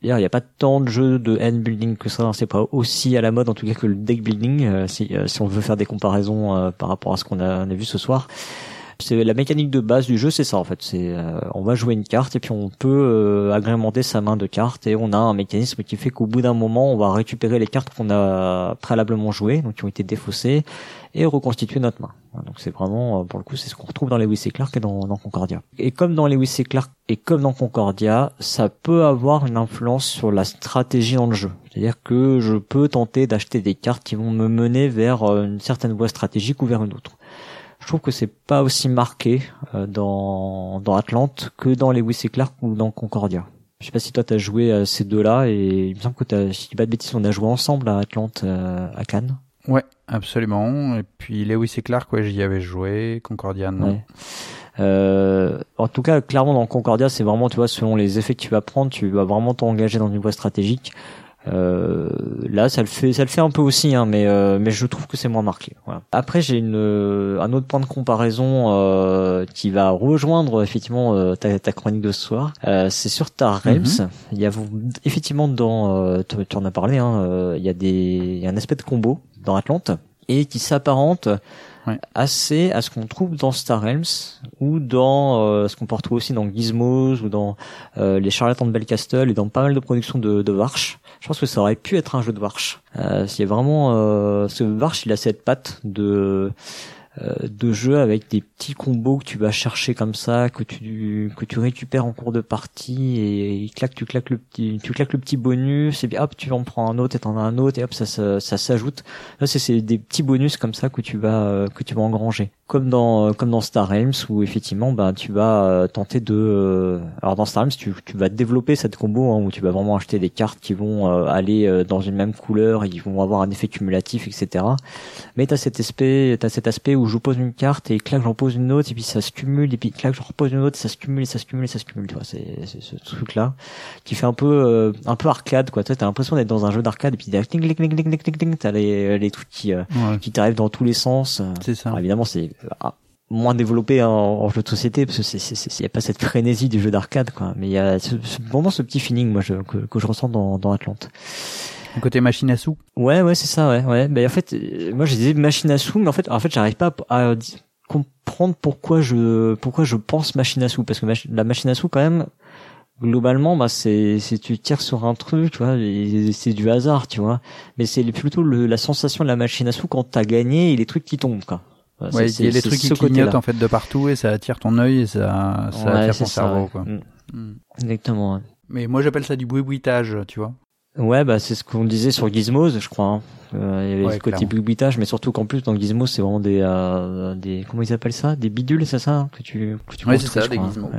Il n'y a pas tant de jeux de hand building que ça, c'est pas aussi à la mode en tout cas que le deck building, euh, si, euh, si, on veut faire des comparaisons euh, par rapport à ce qu'on a, a, vu ce soir. C'est la mécanique de base du jeu, c'est ça en fait. C'est on va jouer une carte et puis on peut agrémenter sa main de cartes et on a un mécanisme qui fait qu'au bout d'un moment, on va récupérer les cartes qu'on a préalablement jouées, donc qui ont été défaussées, et reconstituer notre main. Donc c'est vraiment, euh, pour le coup, c'est ce qu'on retrouve dans Lewis et Clark et dans, Concordia. Et comme dans Lewis et Clark et comme dans Concordia, ça peut avoir une influence sur la stratégie dans le jeu. C'est-à-dire que je peux tenter d'acheter des cartes qui vont me mener vers euh, une certaine voie stratégique ou vers une autre. Je trouve que c'est pas aussi marqué euh, dans, dans Atlante que dans Lewis et Clark ou dans Concordia. Je sais pas si toi t'as joué à ces deux-là et il me semble que t'as, si tu pas de bêtises, on a joué ensemble à Atlante, à Cannes. Ouais, absolument. Et puis Lewis et Clark, ouais, j'y avais joué. Concordia, non. Euh, en tout cas, clairement dans Concordia, c'est vraiment, tu vois, selon les effets que tu vas prendre, tu vas vraiment t'engager dans une voie stratégique. Euh, là, ça le fait, ça le fait un peu aussi, hein, mais euh, mais je trouve que c'est moins marqué. Voilà. Après, j'ai une euh, un autre point de comparaison euh, qui va rejoindre effectivement euh, ta, ta, chronique de ce soir. c'est sur ta Realms. Mhm. Il y a effectivement dans, tu, tu, en as parlé, hein, il y a des, il y a un aspect de combo dans Atlante et qui s'apparente assez à ce qu'on trouve dans Star Realms ou dans euh, ce qu'on peut retrouver aussi dans Gizmos ou dans euh, les charlatans de Belcastle et dans pas mal de productions de, de Varch. Je pense que ça aurait pu être un jeu de Varch. Euh, a vraiment euh, ce Varch, il a cette patte de euh, de jeu avec des petits combos que tu vas chercher comme ça, que tu que tu récupères en cours de partie et, claque tu claques le petit tu claques le petit bonus et puis hop tu en prends un autre et t'en as un autre et hop ça ça, ça s'ajoute. Là c'est des petits bonus comme ça que tu vas euh, que tu vas engranger comme dans euh, comme dans Star Realms où effectivement bah tu vas euh, tenter de euh, alors dans Star Realms tu, tu vas développer cette combo hein, où tu vas vraiment acheter des cartes qui vont aller dans une même couleur et qui vont avoir un effet cumulatif etc mais t'as cet aspect t'as cet aspect où je pose une carte et clac j'en pose une autre et puis ça se cumule et puis clac je repose une autre et ça se cumule et ça se cumule et ça se cumule tu vois c'est ce truc là qui fait un peu un peu arcade quoi. Tu as l'impression d'être dans un jeu d'arcade et puis t'as les les trucs qui qui t'arrivent dans tous les sens. C'est ça. Évidemment c'est moins développé en, jeu de société parce que c'est il y a pas cette frénésie du jeu d'arcade quoi. Mais il y a vraiment ce petit feeling moi je, que, je ressens dans dans Atlante. Un côté machine à sous. Ouais ouais c'est ça ouais ouais. Ben en fait euh, moi j'ai dit machine à sous mais en fait en fait j'arrive pas à, comprendre pourquoi je pourquoi je pense machine à sous. Parce que la machine à sous quand même globalement bah c'est c'est tu tires sur un truc tu vois c'est du hasard tu vois. Mais c'est plutôt le, la sensation de la machine à sous quand t'as gagné et les trucs qui tombent quoi Ouais, il y a les trucs qui clignotent en fait de partout et ça attire ton œil et ça, ça attire ton cerveau. Quoi. Mm. Mm. Exactement. Mais moi j'appelle ça du bruitage, tu vois. Ouais, bah c'est ce qu'on disait sur Gizmos, je crois. Hein. Euh, il y avait ce côté bruitage, mais surtout qu'en plus dans Gizmos c'est vraiment des, euh, des comment ils appellent ça, des bidules, c'est ça hein, que tu que tu Ouais, c'est ça, des Gizmos.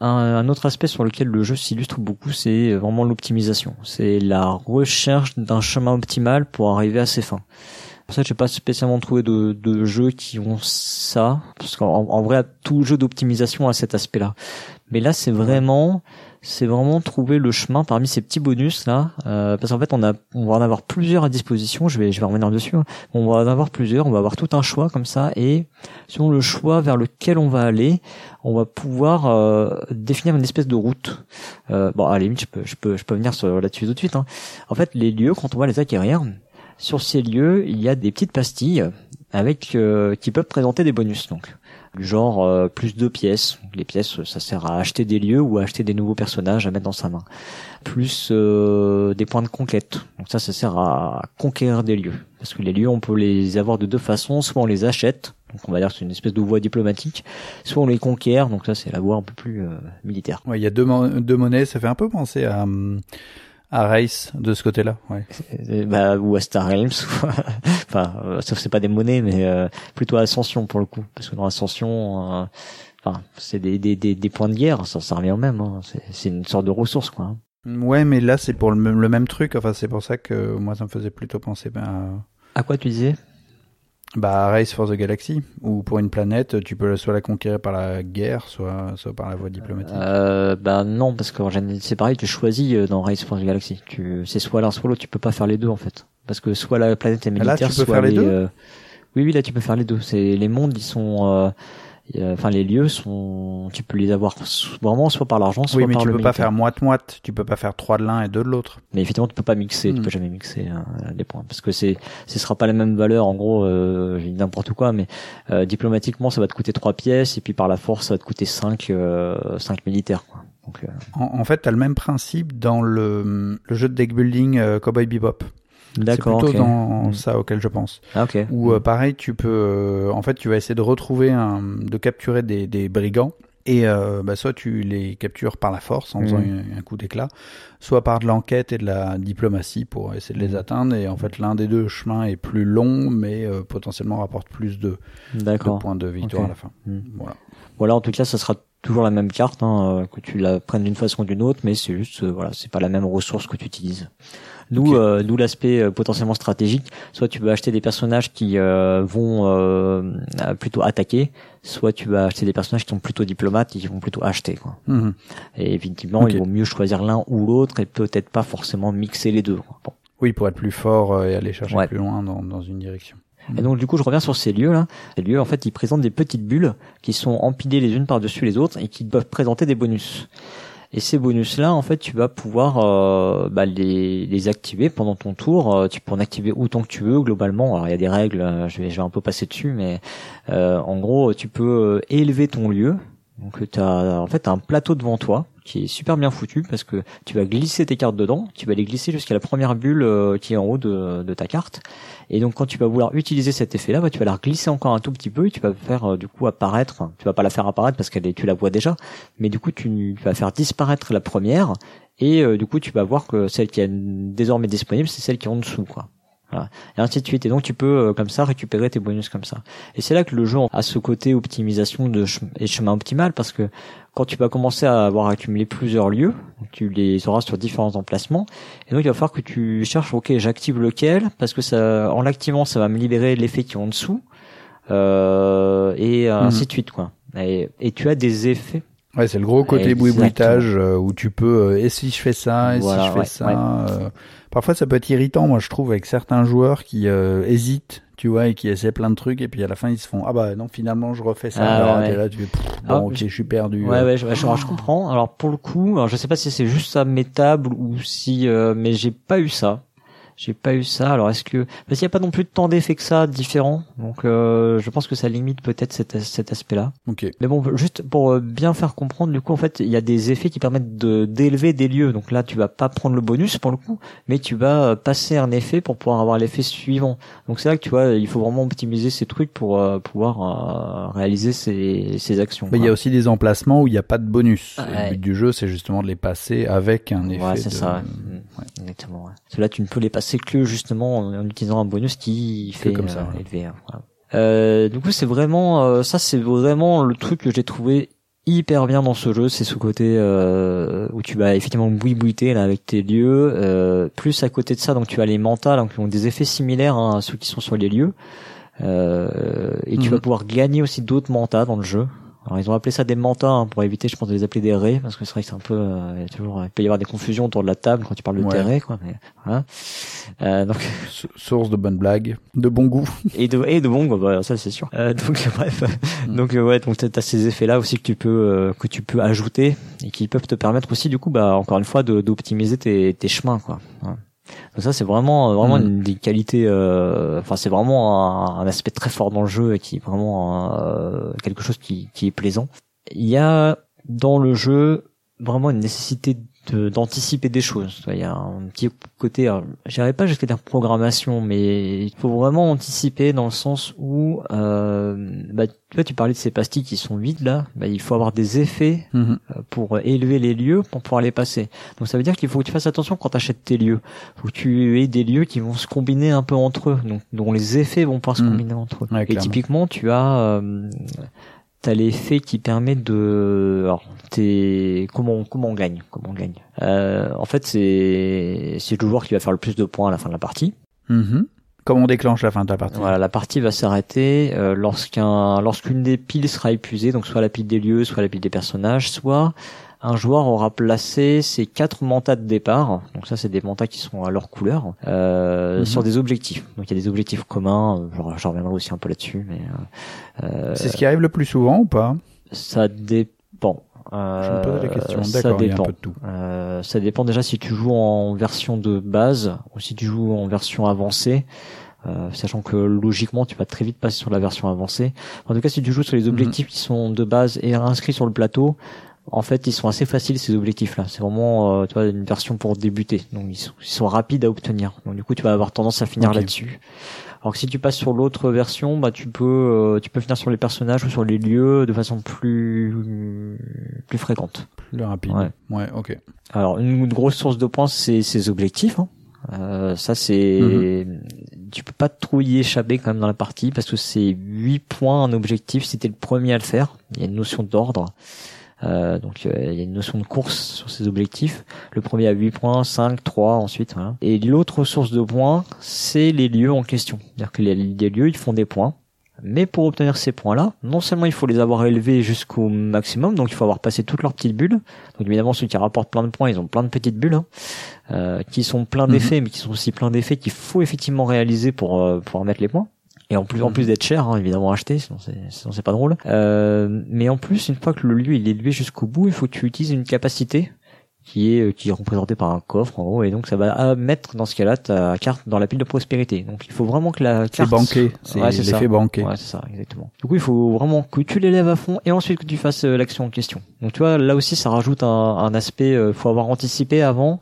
Un, un, autre aspect sur lequel le jeu s'illustre beaucoup, c'est vraiment l'optimisation. C'est la recherche d'un chemin optimal pour arriver à ses fins. Pour ça, j'ai pas spécialement trouvé de, de jeux qui ont ça, parce qu'en en vrai, tout jeu d'optimisation a cet aspect-là. Mais là, c'est vraiment, c'est vraiment trouver le chemin parmi ces petits bonus là, euh, parce qu'en fait, on a, on va en avoir plusieurs à disposition. Je vais, je vais revenir dessus. Hein. On va en avoir plusieurs. On va avoir tout un choix comme ça, et selon le choix vers lequel on va aller, on va pouvoir euh, définir une espèce de route. Euh, bon, à la limite, je peux, je peux, je peux venir là-dessus tout de suite. Hein. En fait, les lieux, quand on va les acquérir, sur ces lieux, il y a des petites pastilles avec euh, qui peuvent présenter des bonus. Donc, du genre euh, plus de pièces. Les pièces, ça sert à acheter des lieux ou à acheter des nouveaux personnages à mettre dans sa main. Plus euh, des points de conquête. Donc ça, ça sert à conquérir des lieux. Parce que les lieux, on peut les avoir de deux façons. Soit on les achète, donc on va dire que c'est une espèce de voie diplomatique. Soit on les conquiert, donc ça c'est la voie un peu plus militaire. Ouais, il y a deux, deux monnaies. Ça fait un peu penser à hum, à Race de ce côté-là, ouais. Bah, ou à Star Realms, enfin, euh, sauf c'est pas des monnaies, mais euh, plutôt Ascension pour le coup, parce que dans Ascension, euh, enfin, c'est des, des, des, des, points de guerre, ça, ça revient au même, hein. c'est une sorte de ressource, quoi. Hein. Ouais, mais là c'est pour le, le, même truc, enfin c'est pour ça que moi ça me faisait plutôt penser ben, à... à quoi tu disais? Bah, Race for the Galaxy, où pour une planète, tu peux soit la conquérir par la guerre, soit, soit par la voie diplomatique. Euh, bah non, parce général, c'est pareil, tu choisis euh, dans Race for the Galaxy. Tu, c'est soit l'un, soit l'autre, tu peux pas faire les deux en fait. Parce que soit la planète est militaire, là, tu peux faire les, deux? euh, Oui, oui, là tu peux faire les deux. C'est les mondes, ils sont, euh, enfin les lieux sont tu peux les avoir vraiment soit par l'argent soit oui, mais par tu peux pas faire moite moite tu peux pas faire trois de l'un et deux de l'autre mais effectivement tu peux pas mixer tu hmm. peux jamais mixer euh, les points parce que c'est ce sera pas la même valeur en gros euh, j'ai dit n'importe quoi mais euh, diplomatiquement ça va te coûter trois pièces et puis par la force ça va te coûter cinq euh, cinq militaires quoi. Donc, euh, en, en, fait tu as le même principe dans le, le jeu de deck building Cowboy Bebop D'accord. C'est plutôt dans mm. ça auquel je pense. Ah, ok. Ou euh, pareil, tu peux, euh, en fait, tu vas essayer de retrouver un, de capturer des, des brigands. Et euh, bah, soit tu les captures par la force en faisant mm. un, coup d'éclat, soit par de l'enquête et de la diplomatie pour essayer de les mm. atteindre. Et en fait, l'un des deux chemins est plus long, mais potentiellement rapporte plus de, de points de victoire à la fin. Voilà. Voilà, en tout cas, ça sera toujours la même carte, hein, que tu la prennes d'une façon ou d'une autre, mais c'est juste, voilà, c'est pas la même ressource que tu utilises. D'où euh, d'où l'aspect euh, potentiellement stratégique. Soit tu vas acheter des personnages qui euh, vont plutôt attaquer, soit tu vas acheter des personnages qui sont plutôt diplomates et qui vont plutôt acheter. Quoi. Mhm. Et effectivement, il vaut mieux choisir l'un ou l'autre et peut-être pas forcément mixer les deux. Bon. Oui, pour être plus fort et aller chercher plus loin dans, dans une direction. Et donc du coup, je reviens sur ces lieux là. Ces lieux, en fait, ils présentent des petites bulles qui sont empilées les unes par-dessus les autres et qui peuvent présenter des bonus. Et ces bonus-là, en fait, tu vas pouvoir euh, bah, les, activer pendant ton tour. Euh, tu peux en activer autant que tu veux, globalement. Alors, il y a des règles, euh, je vais, je vais un peu passer dessus, mais en gros, tu peux élever ton lieu. Donc, tu as en fait un plateau devant toi qui est super bien foutu parce que tu vas glisser tes cartes dedans, tu vas les glisser jusqu'à la première bulle qui est en haut de, ta carte. Et donc quand tu vas vouloir utiliser cet effet-là, bah, tu vas la glisser encore un tout petit peu et tu vas faire euh, du coup apparaître, tu vas pas la faire apparaître parce qu'elle tu la vois déjà, mais du coup tu, vas faire disparaître la première et euh, du coup tu vas voir que celle qui est désormais disponible, c'est celle qui est en dessous quoi. Voilà. Et ainsi de suite. Et donc tu peux euh, comme ça récupérer tes bonus comme ça. Et c'est là que le jeu a ce côté optimisation de et chemin optimal parce que quand tu vas commencer à avoir accumulé plusieurs lieux, tu les auras sur différents emplacements. Et donc il va falloir que tu cherches, ok, j'active lequel, parce que ça, en l'activant, ça va me libérer l'effet qui est en dessous, euh, et mhm. ainsi de suite, quoi. Et, et, tu as des effets. Ouais, c'est le gros côté boui-bouitage euh, où tu peux, euh, et si je fais ça, et si je fais ça. Euh, parfois, ça peut être irritant, moi, je trouve, avec certains joueurs qui hésitent tu vois, et qui essaient plein de trucs, et puis à la fin, ils se font, ah bah non, finalement, je refais ça. Ah, alors, là, tu fais, bon, ok, je suis perdu. Ouais, ouais, je, je, comprends. Alors, pour le coup, alors, je sais pas si c'est juste ça métable ou si, euh, mais j'ai pas eu ça. J'ai pas eu ça. Alors est-ce que parce qu'il n'y a pas non plus de temps d'effet que ça différent, donc euh, je pense que ça limite peut-être cet, cet aspect-là. Ok. Mais bon, juste pour euh, bien faire comprendre, du coup en fait il y a des effets qui permettent de d'élever des lieux. Donc là tu vas pas prendre le bonus pour le coup, mais tu vas euh, passer un effet pour pouvoir avoir l'effet suivant. Donc c'est là que tu vois il faut vraiment optimiser ces trucs pour pouvoir réaliser ces, ces actions. Mais il y a aussi des emplacements où il n'y a pas de bonus. Le but du jeu c'est justement de les passer avec un effet. Ouais c'est ça. Ouais. Exactement. Ouais. Là tu ne peux les passer c'est que justement en, utilisant un bonus qui fait comme ça, euh. Hein, euh, du coup, c'est vraiment euh, ça, c'est vraiment le truc que j'ai trouvé hyper bien dans ce jeu, c'est ce côté euh, où tu vas effectivement bouiller là avec tes lieux. Euh, plus à côté de ça, donc tu as les mentales donc, qui ont des effets similaires hein, à ceux qui sont sur les lieux. Euh, et tu vas mhm. pouvoir gagner aussi d'autres mentats dans le jeu. Alors ils ont appelé ça des mantas hein, pour éviter, je pense, de les appeler des raies parce que c'est vrai que c'est un peu, euh, il y a toujours, il peut y avoir des confusions autour de la table quand tu parles de Ouais. quoi. Mais, voilà. Euh, donc Source de bonnes blagues, de bon goût. et de et de bon, bah, ça c'est sûr. Euh, donc bref, Mm. donc euh, ouais, donc t'as ces effets là aussi que tu peux euh, que tu peux ajouter et qui peuvent te permettre aussi du coup, bah encore une fois, d'optimiser tes tes chemins quoi. Donc ça c'est vraiment euh, vraiment Mm. une des qualités. euh, Enfin c'est vraiment un, un aspect très fort dans le jeu et qui est vraiment euh, quelque chose qui qui est plaisant. Il y a dans le jeu vraiment une nécessité de- d'anticiper des choses. Il y a un petit côté, j'irais pas jusqu'à dire programmation, mais il faut vraiment anticiper dans le sens où, euh, bah, tu vois, tu parlais de ces pastilles qui sont vides là, bah, il faut avoir des effets Mhm. euh, pour élever les lieux pour pouvoir les passer. Donc ça veut dire qu'il faut que tu fasses attention quand tu achètes tes lieux. faut que tu aies des lieux qui vont se combiner un peu entre eux, donc dont les effets vont pouvoir se Mhm. combiner entre eux. Ouais, Et clairement. typiquement, tu as euh, t'as l'effet qui permet de alors t'es comment comment on gagne comment on gagne. Euh, en fait c'est c'est le joueur qui va faire le plus de points à la fin de la partie. Mhm. Comment on déclenche la fin de la partie. Voilà la partie va s'arrêter euh, lorsqu'un lorsqu'une des piles sera épuisée donc soit la pile des lieux soit la pile des personnages soit un joueur aura placé ses quatre mantas de départ, donc ça c'est des mantas qui sont à leur couleur, euh, Mhm. sur des objectifs. Donc il y a des objectifs communs, euh, j'en reviendrai aussi un peu là-dessus, mais euh, C'est ce qui arrive le plus souvent ou pas? ça dépend. Euh, Je me la question. Ça dépend. peu de tout. Euh, ça dépend déjà si tu joues en version de base ou si tu joues en version avancée. Euh, sachant que logiquement tu vas très vite passer sur la version avancée. En tout cas, si tu joues sur les objectifs qui sont de base et inscrits sur le plateau, en fait, ils sont assez faciles ces objectifs-là. C'est vraiment, euh, tu vois, une version pour débuter. Donc ils sont, ils sont rapides à obtenir. Donc du coup, tu vas avoir tendance à finir là-dessus. Alors que si tu passes sur l'autre version, bah tu peux, euh, tu peux finir sur les personnages ou sur les lieux de façon plus plus fréquente. Plus rapide. Ouais. Ouais, ok. Alors une, une grosse source de points, c'est ces objectifs. hein. Euh, ça c'est, Mhm. tu peux pas trop y échapper quand même dans la partie parce que c'est 8 points en objectif si t'es le premier à le faire. Il y a une notion d'ordre. Euh, donc euh, il y a une notion de course sur ces objectifs. Le premier a 8 points, 5, 3 ensuite. Voilà. Et l'autre source de points, c'est les lieux en question. C'est-à-dire que les, les lieux, ils font des points. Mais pour obtenir ces points-là, non seulement il faut les avoir élevés jusqu'au maximum, donc il faut avoir passé toutes leurs petites bulles. Donc évidemment ceux qui rapportent plein de points, ils ont plein de petites bulles, hein, euh, qui sont plein Mhm. d'effets, mais qui sont aussi plein d'effets qu'il faut effectivement réaliser pour euh, pouvoir mettre les points. Et en plus, en plus d'être cher, hein, évidemment acheter, sinon c'est, sinon c'est pas drôle. Euh, mais en plus, une fois que le lieu il est élevé jusqu'au bout, il faut que tu utilises une capacité qui est euh, qui est représentée par un coffre en gros, et donc ça va euh, mettre dans ce cas-là ta carte dans la pile de prospérité. Donc il faut vraiment que la C'est carte banqué. C'est Ouais, c'est l'effet banqué. Ouais, c'est ça, exactement. Du coup, il faut vraiment que tu l'élèves à fond et ensuite que tu fasses euh, l'action en question. Donc, tu vois, là aussi, ça rajoute un, un aspect. euh, faut avoir anticipé avant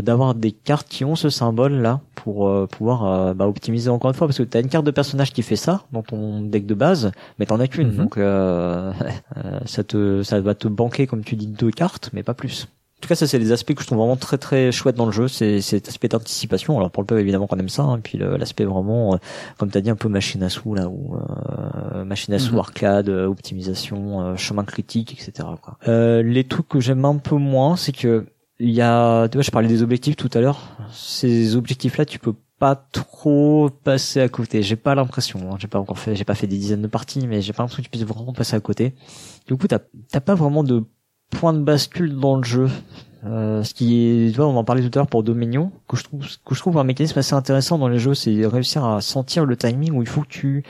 d'avoir des cartes qui ont ce symbole là pour euh, pouvoir euh, bah, optimiser encore une fois parce que tu as une carte de personnage qui fait ça dans ton deck de base, mais t'en as qu'une. Mhm. Donc, euh, euh, ça te ça va te banquer comme tu dis deux cartes, mais pas plus. En tout cas, ça c'est des aspects que je trouve vraiment très très chouettes dans le jeu. C'est cet aspect d'anticipation. Alors pour le peuple évidemment qu'on aime ça, hein, et puis l'aspect vraiment, euh, comme t'as dit, un peu machine à sous là, ou euh, machine à sous Mhm. arcade, euh, optimisation, euh, chemin critique, etc. Quoi. Euh, les trucs que j'aime un peu moins, c'est que il y a, tu vois, je parlais des objectifs tout à l'heure. Ces objectifs-là, tu peux pas trop passer à côté. J'ai pas l'impression. hein. J'ai pas encore fait, j'ai pas fait des dizaines de parties, mais j'ai pas l'impression que tu puisses vraiment passer à côté. Du coup, t'as t'as pas vraiment de point de bascule dans le jeu. Euh, ce qui est, tu vois, on en parlait tout à l'heure pour Dominion, que je trouve, que je trouve un mécanisme assez intéressant dans les jeux, c'est réussir à sentir le timing où il faut que tu,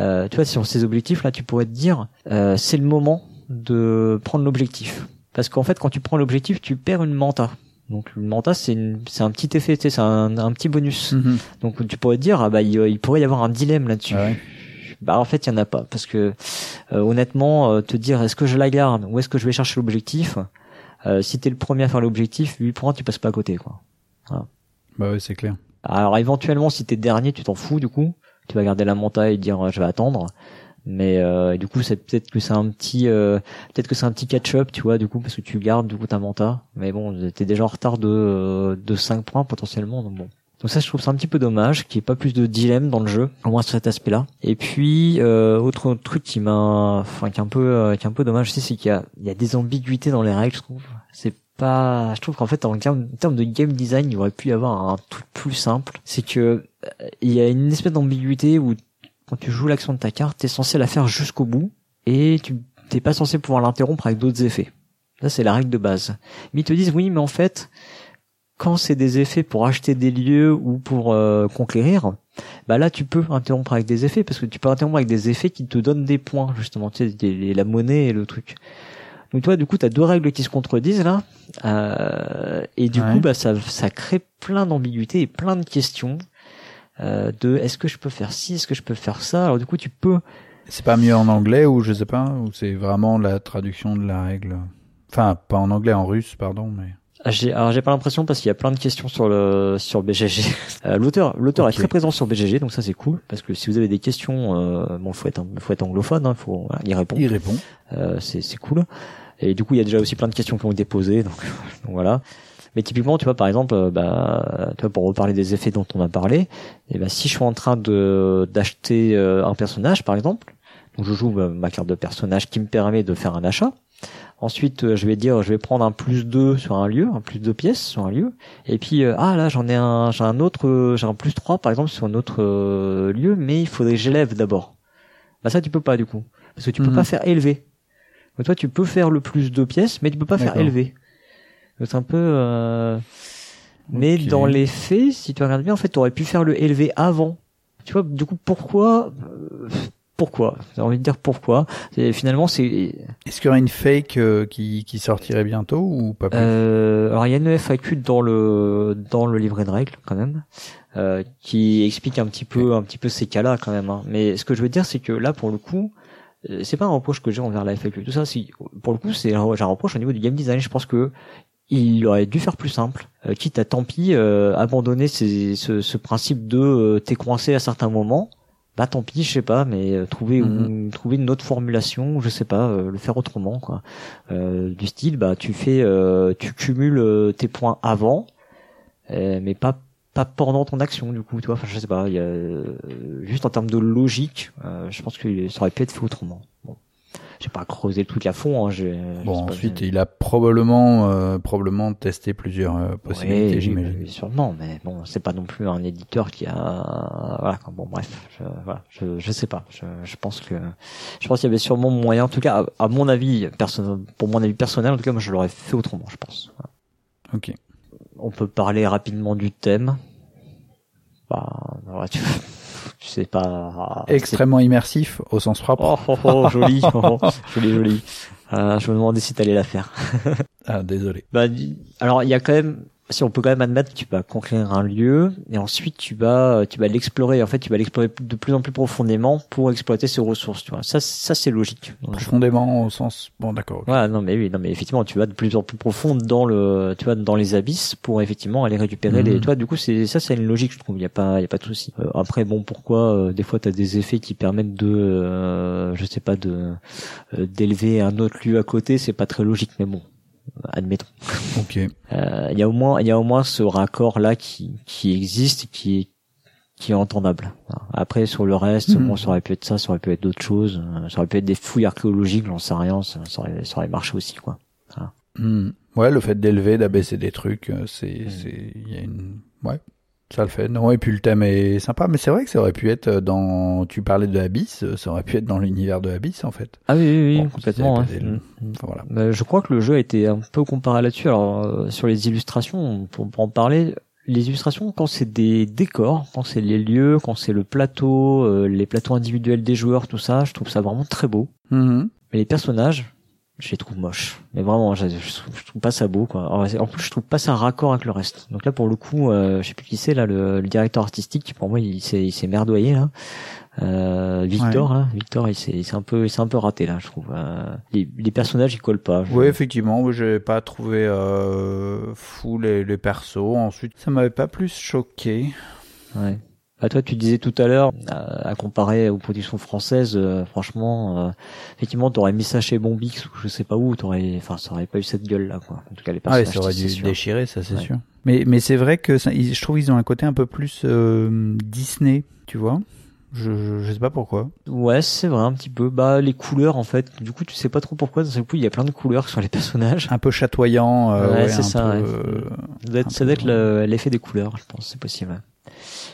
euh, tu vois, sur ces objectifs là, tu pourrais te dire, euh, c'est le moment de prendre l'objectif. Parce qu'en fait, quand tu prends l'objectif, tu perds une manta. Donc une manta, c'est un petit effet, c'est un, un petit bonus. Mhm. Donc tu pourrais te dire, ah bah il, il pourrait y avoir un dilemme là-dessus. Ah ouais. Bah en fait, il y en a pas parce que euh, honnêtement, euh, te dire est-ce que je la garde ou est-ce que je vais chercher l'objectif euh, Si t'es le premier à faire l'objectif, 8 points, tu passes pas à côté quoi. Bah ouais, c'est clair. Alors éventuellement, si t'es dernier, tu t'en fous du coup. Tu vas garder la montagne et dire euh, je vais attendre. Mais euh, du coup, c'est peut-être que c'est un petit, euh, peut-être que c'est un petit catch-up, tu vois, du coup, parce que tu gardes du coup ta manta. Mais bon, t'es déjà en retard de euh, de 5 points potentiellement, donc bon. Donc ça, je trouve ça un petit peu dommage qu'il n'y ait pas plus de dilemme dans le jeu, au moins sur cet aspect-là. Et puis, euh, autre truc qui m'a, enfin, qui est un peu, euh, qui est un peu dommage aussi, c'est qu'il y a, il y a des ambiguïtés dans les règles, je trouve. C'est pas, je trouve qu'en fait, en termes, en termes de game design, il aurait pu y avoir un truc plus simple. C'est que euh, il y a une espèce d'ambiguïté où quand tu joues l'action de ta carte, t'es censé la faire jusqu'au bout et tu t'es pas censé pouvoir l'interrompre avec d'autres effets. Ça, c'est la règle de base. Mais ils te disent, oui, mais en fait, quand c'est des effets pour acheter des lieux ou pour euh, conquérir, bah là, tu peux interrompre avec des effets, parce que tu peux interrompre avec des effets qui te donnent des points, justement, tu sais, la monnaie et le truc. Donc toi, du coup, tu as deux règles qui se contredisent là, euh, et du coup, bah ça, ça crée plein d'ambiguïtés et plein de questions euh, de est-ce que je peux faire ci, est-ce que je peux faire ça? Alors du coup, tu peux. C'est pas mieux en anglais ou je sais pas, ou c'est vraiment la traduction de la règle? Enfin, pas en anglais, en russe, pardon, mais. Ah, j'ai, alors j'ai pas l'impression parce qu'il y a plein de questions sur le sur BGG. Euh, l'auteur l'auteur est très présent sur BGG donc ça c'est cool parce que si vous avez des questions, euh, bon faut être faut être anglophone, hein, faut voilà, y répondre. Il répond. Euh, c'est c'est cool. Et du coup il y a déjà aussi plein de questions qui ont été posées donc, donc voilà. Mais typiquement tu vois par exemple euh, bah tu vois pour reparler des effets dont on a parlé, et eh ben si je suis en train de d'acheter euh, un personnage par exemple, donc je joue ma carte de personnage qui me permet de faire un achat Ensuite, euh, je vais dire, je vais prendre un plus 2 sur un lieu, un plus 2 pièces sur un lieu. Et puis, euh, ah là, j'en ai un, j'ai un autre, euh, j'ai un plus 3 par exemple sur un autre lieu, mais il faudrait que j'élève d'abord. Bah ça, tu peux pas du coup. Parce que tu peux mhm. pas faire élever. Donc toi, tu peux faire le plus 2 pièces, mais tu peux pas faire élever. C'est un peu... Mais dans les faits, si tu regardes bien, en fait, tu aurais pu faire le élever avant. Tu vois, du coup, pourquoi pourquoi? J'ai envie de dire pourquoi. Et finalement, c'est. Est-ce qu'il y aurait une fake euh, qui, qui sortirait bientôt ou pas plus? Euh, Alors il y a une FAQ dans le dans le livret de règles quand même, euh, qui explique un petit peu un petit peu ces cas-là quand même. Hein. Mais ce que je veux dire, c'est que là, pour le coup, euh, c'est pas un reproche que j'ai envers la FAQ. Tout ça, si pour le coup, c'est un, un reproche au niveau du game design. Je pense que il aurait dû faire plus simple, euh, quitte à tant pis abandonner ces, ce, ce, principe de t'es coincé à certains moments bah tant pis, je sais pas, mais euh, trouver mhm. trouver une autre formulation, je sais pas, euh, le faire autrement quoi. Euh, du style, bah tu fais, tu cumules tes points avant, mais pas pas pendant ton action du coup, tu vois. Enfin, je sais pas, il y a juste en termes de logique, je pense que ça aurait pu être fait autrement. Bon j'ai pas creusé le truc à fond. Hein, bon, ensuite, il a probablement euh, probablement testé plusieurs euh, possibilités, j'imagine. sûrement, mais bon, c'est pas non plus un éditeur qui a voilà. Bon, bref, je, voilà, je, je sais pas. Je, je pense que je pense qu'il y avait sûrement moyen. En tout cas, à, mon avis, personnel, pour mon avis personnel, en tout cas, moi, je l'aurais fait autrement, je pense. Ok. On peut parler rapidement du thème. Bah, voilà, tu tu sais pas. Extrêmement immersif au sens propre. Oh, oh, oh joli, oh, oh, joli, joli. Euh, je me demandais si t'allais la faire. ah, désolé. Bah, alors il y a quand même si on peut quand même admettre que tu vas conquérir un lieu et ensuite tu vas tu vas l'explorer. En fait tu vas l'explorer de plus en plus profondément pour exploiter ses ressources tu vois. Ça ça c'est logique. Profondément au sens bon d'accord ouais non mais oui non mais effectivement tu vas de plus en plus profond dans le tu vas dans les abysses pour effectivement aller récupérer les mhm. toi du coup c'est ça c'est une logique je trouve. Il y a pas il y a pas de souci. Euh, après bon pourquoi euh, des fois tu as des effets qui permettent de euh, je sais pas de d'élever un autre lieu à côté c'est pas très logique mais bon admettons. Ok. Euh, il y a au moins, il y a au moins ce raccord là qui qui existe, et qui est qui est entendable. Après sur le reste, hmm. bon, ça aurait pu être ça, ça aurait pu être d'autres choses, euh, ça aurait pu être des fouilles archéologiques, j'en sais rien, ça, ça, aurait, ça aurait marché aussi quoi. Hmm. Ouais, le fait d'élever, d'abaisser des trucs, euh, c'est, hmm. c'est, il y a une, ouais, ça le fait. Non, et puis le thème est sympa, mais c'est vrai que ça aurait pu être dans. Tu parlais de Abyss, ça aurait pu être dans l'univers de Abyss en fait. Ah oui, oui, oui complètement. Mm. voilà. Bah, je crois que le jeu a été un peu comparé là-dessus. Alors euh, sur les illustrations, pour, en parler, les illustrations quand c'est des décors, quand c'est les lieux, quand c'est le plateau, euh, les plateaux individuels des joueurs, tout ça, je trouve ça vraiment très beau. Mm-hmm. Mais les personnages, je les trouve moches. Mais vraiment, je, je, trouve, pas ça beau, quoi. En plus, je trouve pas ça raccord avec le reste. Donc là, pour le coup, euh, je sais plus qui c'est là, le, le, directeur artistique. Pour moi, il s'est, il s'est merdoyé là. Euh, Victor, là, Victor, il s'est, un peu, il s'est un peu raté là, je trouve. Euh, les, les, personnages, ils collent pas. Oui, effectivement, j'ai pas trouvé euh, fou les, les persos. Ensuite, ça m'avait pas plus choqué. Ouais. Bah toi, tu disais tout à l'heure, à, comparer aux productions françaises, euh, franchement, euh, effectivement, t'aurais mis ça chez Bombix ou je sais pas où, t'aurais, enfin, ça aurait pas eu cette gueule-là, quoi. En tout cas, les personnages. Ah ouais, ça aurait dû déchirer, ça, c'est sûr. Mais, mais c'est vrai que ça, je trouve qu'ils ont un côté un peu plus euh, Disney, tu vois. Je, je, sais pas pourquoi. Ouais, c'est vrai un petit peu. Bah les couleurs en fait. Du coup, tu sais pas trop pourquoi. D'un seul coup, il y a plein de couleurs sur les personnages. Un peu chatoyant. Euh, ouais, c'est ça. ça doit être, l'effet des couleurs, je pense. C'est possible.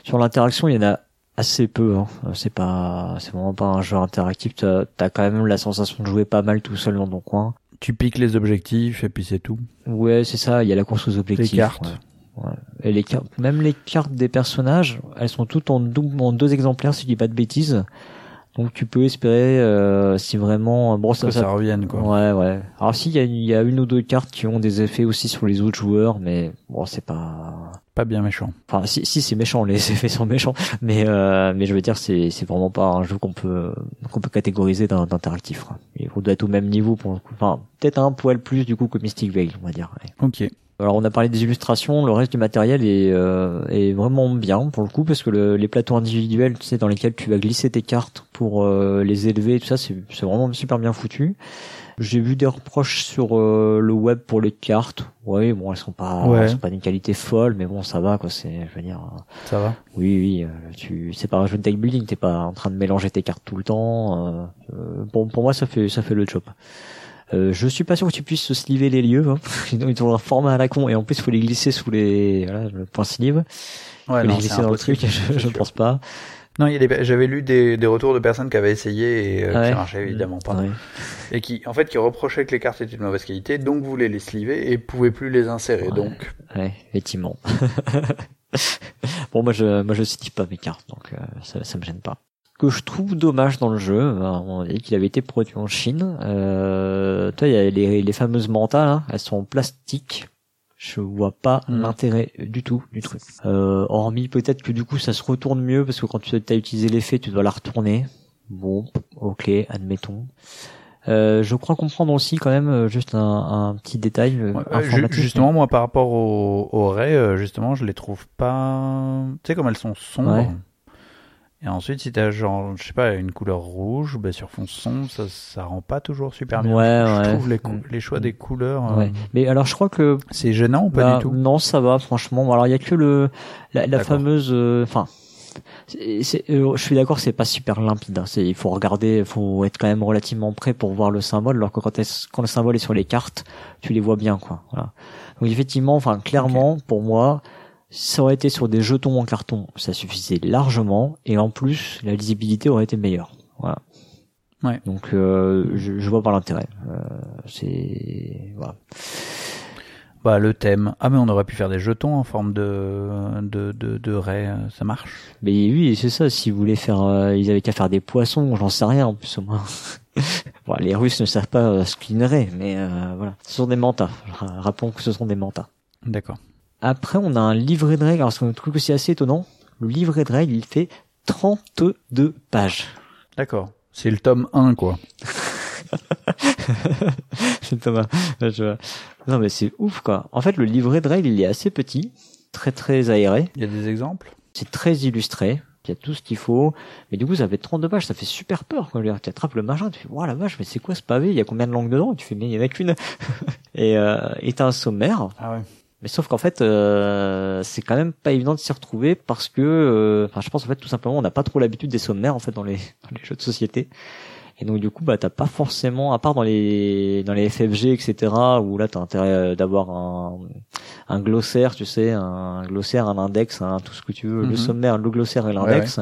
Sur l'interaction, il y en a Assez peu, hein. c'est pas, c'est vraiment pas un jeu interactif. T'as as quand même la sensation de jouer pas mal tout seul dans ton coin. Tu piques les objectifs et puis c'est tout. Ouais, c'est ça. Il y a la course aux objectifs. Les cartes. Ouais. Et les cartes, même les cartes des personnages, elles sont toutes en, en deux exemplaires si je dis pas de bêtises. Donc tu peux espérer euh, si vraiment bon ça, ça, revienne quoi. Ouais ouais. Alors si il y a, y a, une ou deux cartes qui ont des effets aussi sur les autres joueurs, mais bon c'est pas pas bien méchant. Enfin si si c'est méchant, les effets sont méchants, mais euh, mais je veux dire c'est c'est vraiment pas un jeu qu'on peut qu'on peut catégoriser d'interactif. Il doit être au même niveau pour enfin peut-être un poil plus du coup que Mystic Veil on va dire. Ok. Alors on a parlé des illustrations, le reste du matériel est, euh, est vraiment bien pour le coup parce que le, les plateaux individuels, tu sais, dans lesquels tu vas glisser tes cartes pour euh, les élever, tout ça, c'est vraiment super bien foutu. J'ai vu des reproches sur euh, le web pour les cartes. Oui, bon, elles sont pas, elles sont pas d'une qualité folle, mais bon, ça va quoi. C'est, je veux dire. Ça va. Oui, oui. tu, c'est pas un jeu de deck building. T'es pas en train de mélanger tes cartes tout le temps. bon, pour moi, ça fait, ça fait le job. Euh, je suis pas sûr que tu puisses sliver les lieux. Hein. Ils ont un format à la con et en plus il faut les glisser sous les voilà le point sleeve. Ouais, non, les glisser dans le truc. Je, je pense pas. Non, j'avais lu des, des, retours de personnes qui avaient essayé et euh, qui marchaient évidemment pas. Et qui, en fait, qui reprochaient que les cartes étaient de mauvaise qualité, donc voulaient les sliver et pouvaient plus les insérer. Donc. Ouais, effectivement. bon, moi je, moi je sleeve pas mes cartes, donc euh, ça, ça me gêne pas que je trouve dommage dans le jeu, on dit qu'il avait été produit en Chine. Euh, toi, il y a les, les fameuses mentales, hein, elles sont en plastique. Je vois pas hmm. l'intérêt du tout du truc. Euh, hormis peut-être que du coup ça se retourne mieux parce que quand tu as utilisé l'effet, tu dois la retourner. Bon, ok, admettons. Euh, je crois comprendre aussi quand même euh, juste un, un petit détail euh, Justement, moi par rapport au, au Ray, justement, je les trouve pas. Tu sais comme elles sont sombres. Et ensuite, si t'as genre, je sais pas, une couleur rouge, bah sur fond sombre, ça, ça rend pas toujours super bien. Ouais, je ouais. trouve les, les choix des couleurs. Ouais. Mais alors, je crois que c'est gênant ou pas bah, du tout Non, ça va, franchement. Alors, il y a que le la, la fameuse, enfin. c'est je suis d'accord, c'est pas super limpide. Hein. Il faut regarder, il faut être quand même relativement prêt pour voir le symbole. Alors que quand, quand le symbole est sur les cartes, tu les vois bien, quoi. Voilà. Donc effectivement, enfin clairement, pour moi, ça aurait été sur des jetons en carton, ça suffisait largement, et en plus, la lisibilité aurait été meilleure. Voilà. Ouais. Donc, euh, je, je vois pas l'intérêt. Euh, c'est voilà. Bah le thème. Ah mais on aurait pu faire des jetons en forme de de de, de raie, ça marche. Mais oui, c'est ça. Si vous voulez faire, euh, ils avaient qu'à faire des poissons, j'en sais rien en plus au moins. bon, les Russes ne savent pas euh, ce qu'une raie, mais euh, voilà, ce sont des mantas. Rappelons que ce sont des mantas. D'accord. Après, on a un livret de règles. Alors, c'est un truc aussi assez étonnant. Le livret de règles, il fait 32 pages. D'accord. C'est le tome 1, quoi. c'est Thomas. Non, mais c'est ouf, quoi. En fait, le livret de règles, il est assez petit, très très aéré. Il y a des exemples? C'est très illustré. Il y a tout ce qu'il faut. Mais du coup, ça fait 32 pages. Ça fait super peur, quoi. Tu attrapes le machin, tu fais, wow, la vache, mais c'est quoi ce pavé? Il y a combien de langues dedans? Tu fais, mais il y en a qu'une. et, euh, et t'as un sommaire. Ah ouais. Mais sauf qu'en fait, euh, c'est quand même pas évident de s'y retrouver parce que, euh, enfin, je pense en fait tout simplement, on n'a pas trop l'habitude des sommaires en fait dans les, dans les jeux de société. Et donc du coup, bah t'as pas forcément, à part dans les dans les FFG, etc., où là t'as intérêt euh, d'avoir un, un glossaire, tu sais, un glossaire, un index, un, tout ce que tu veux, le mhm. sommaire, le glossaire et l'index.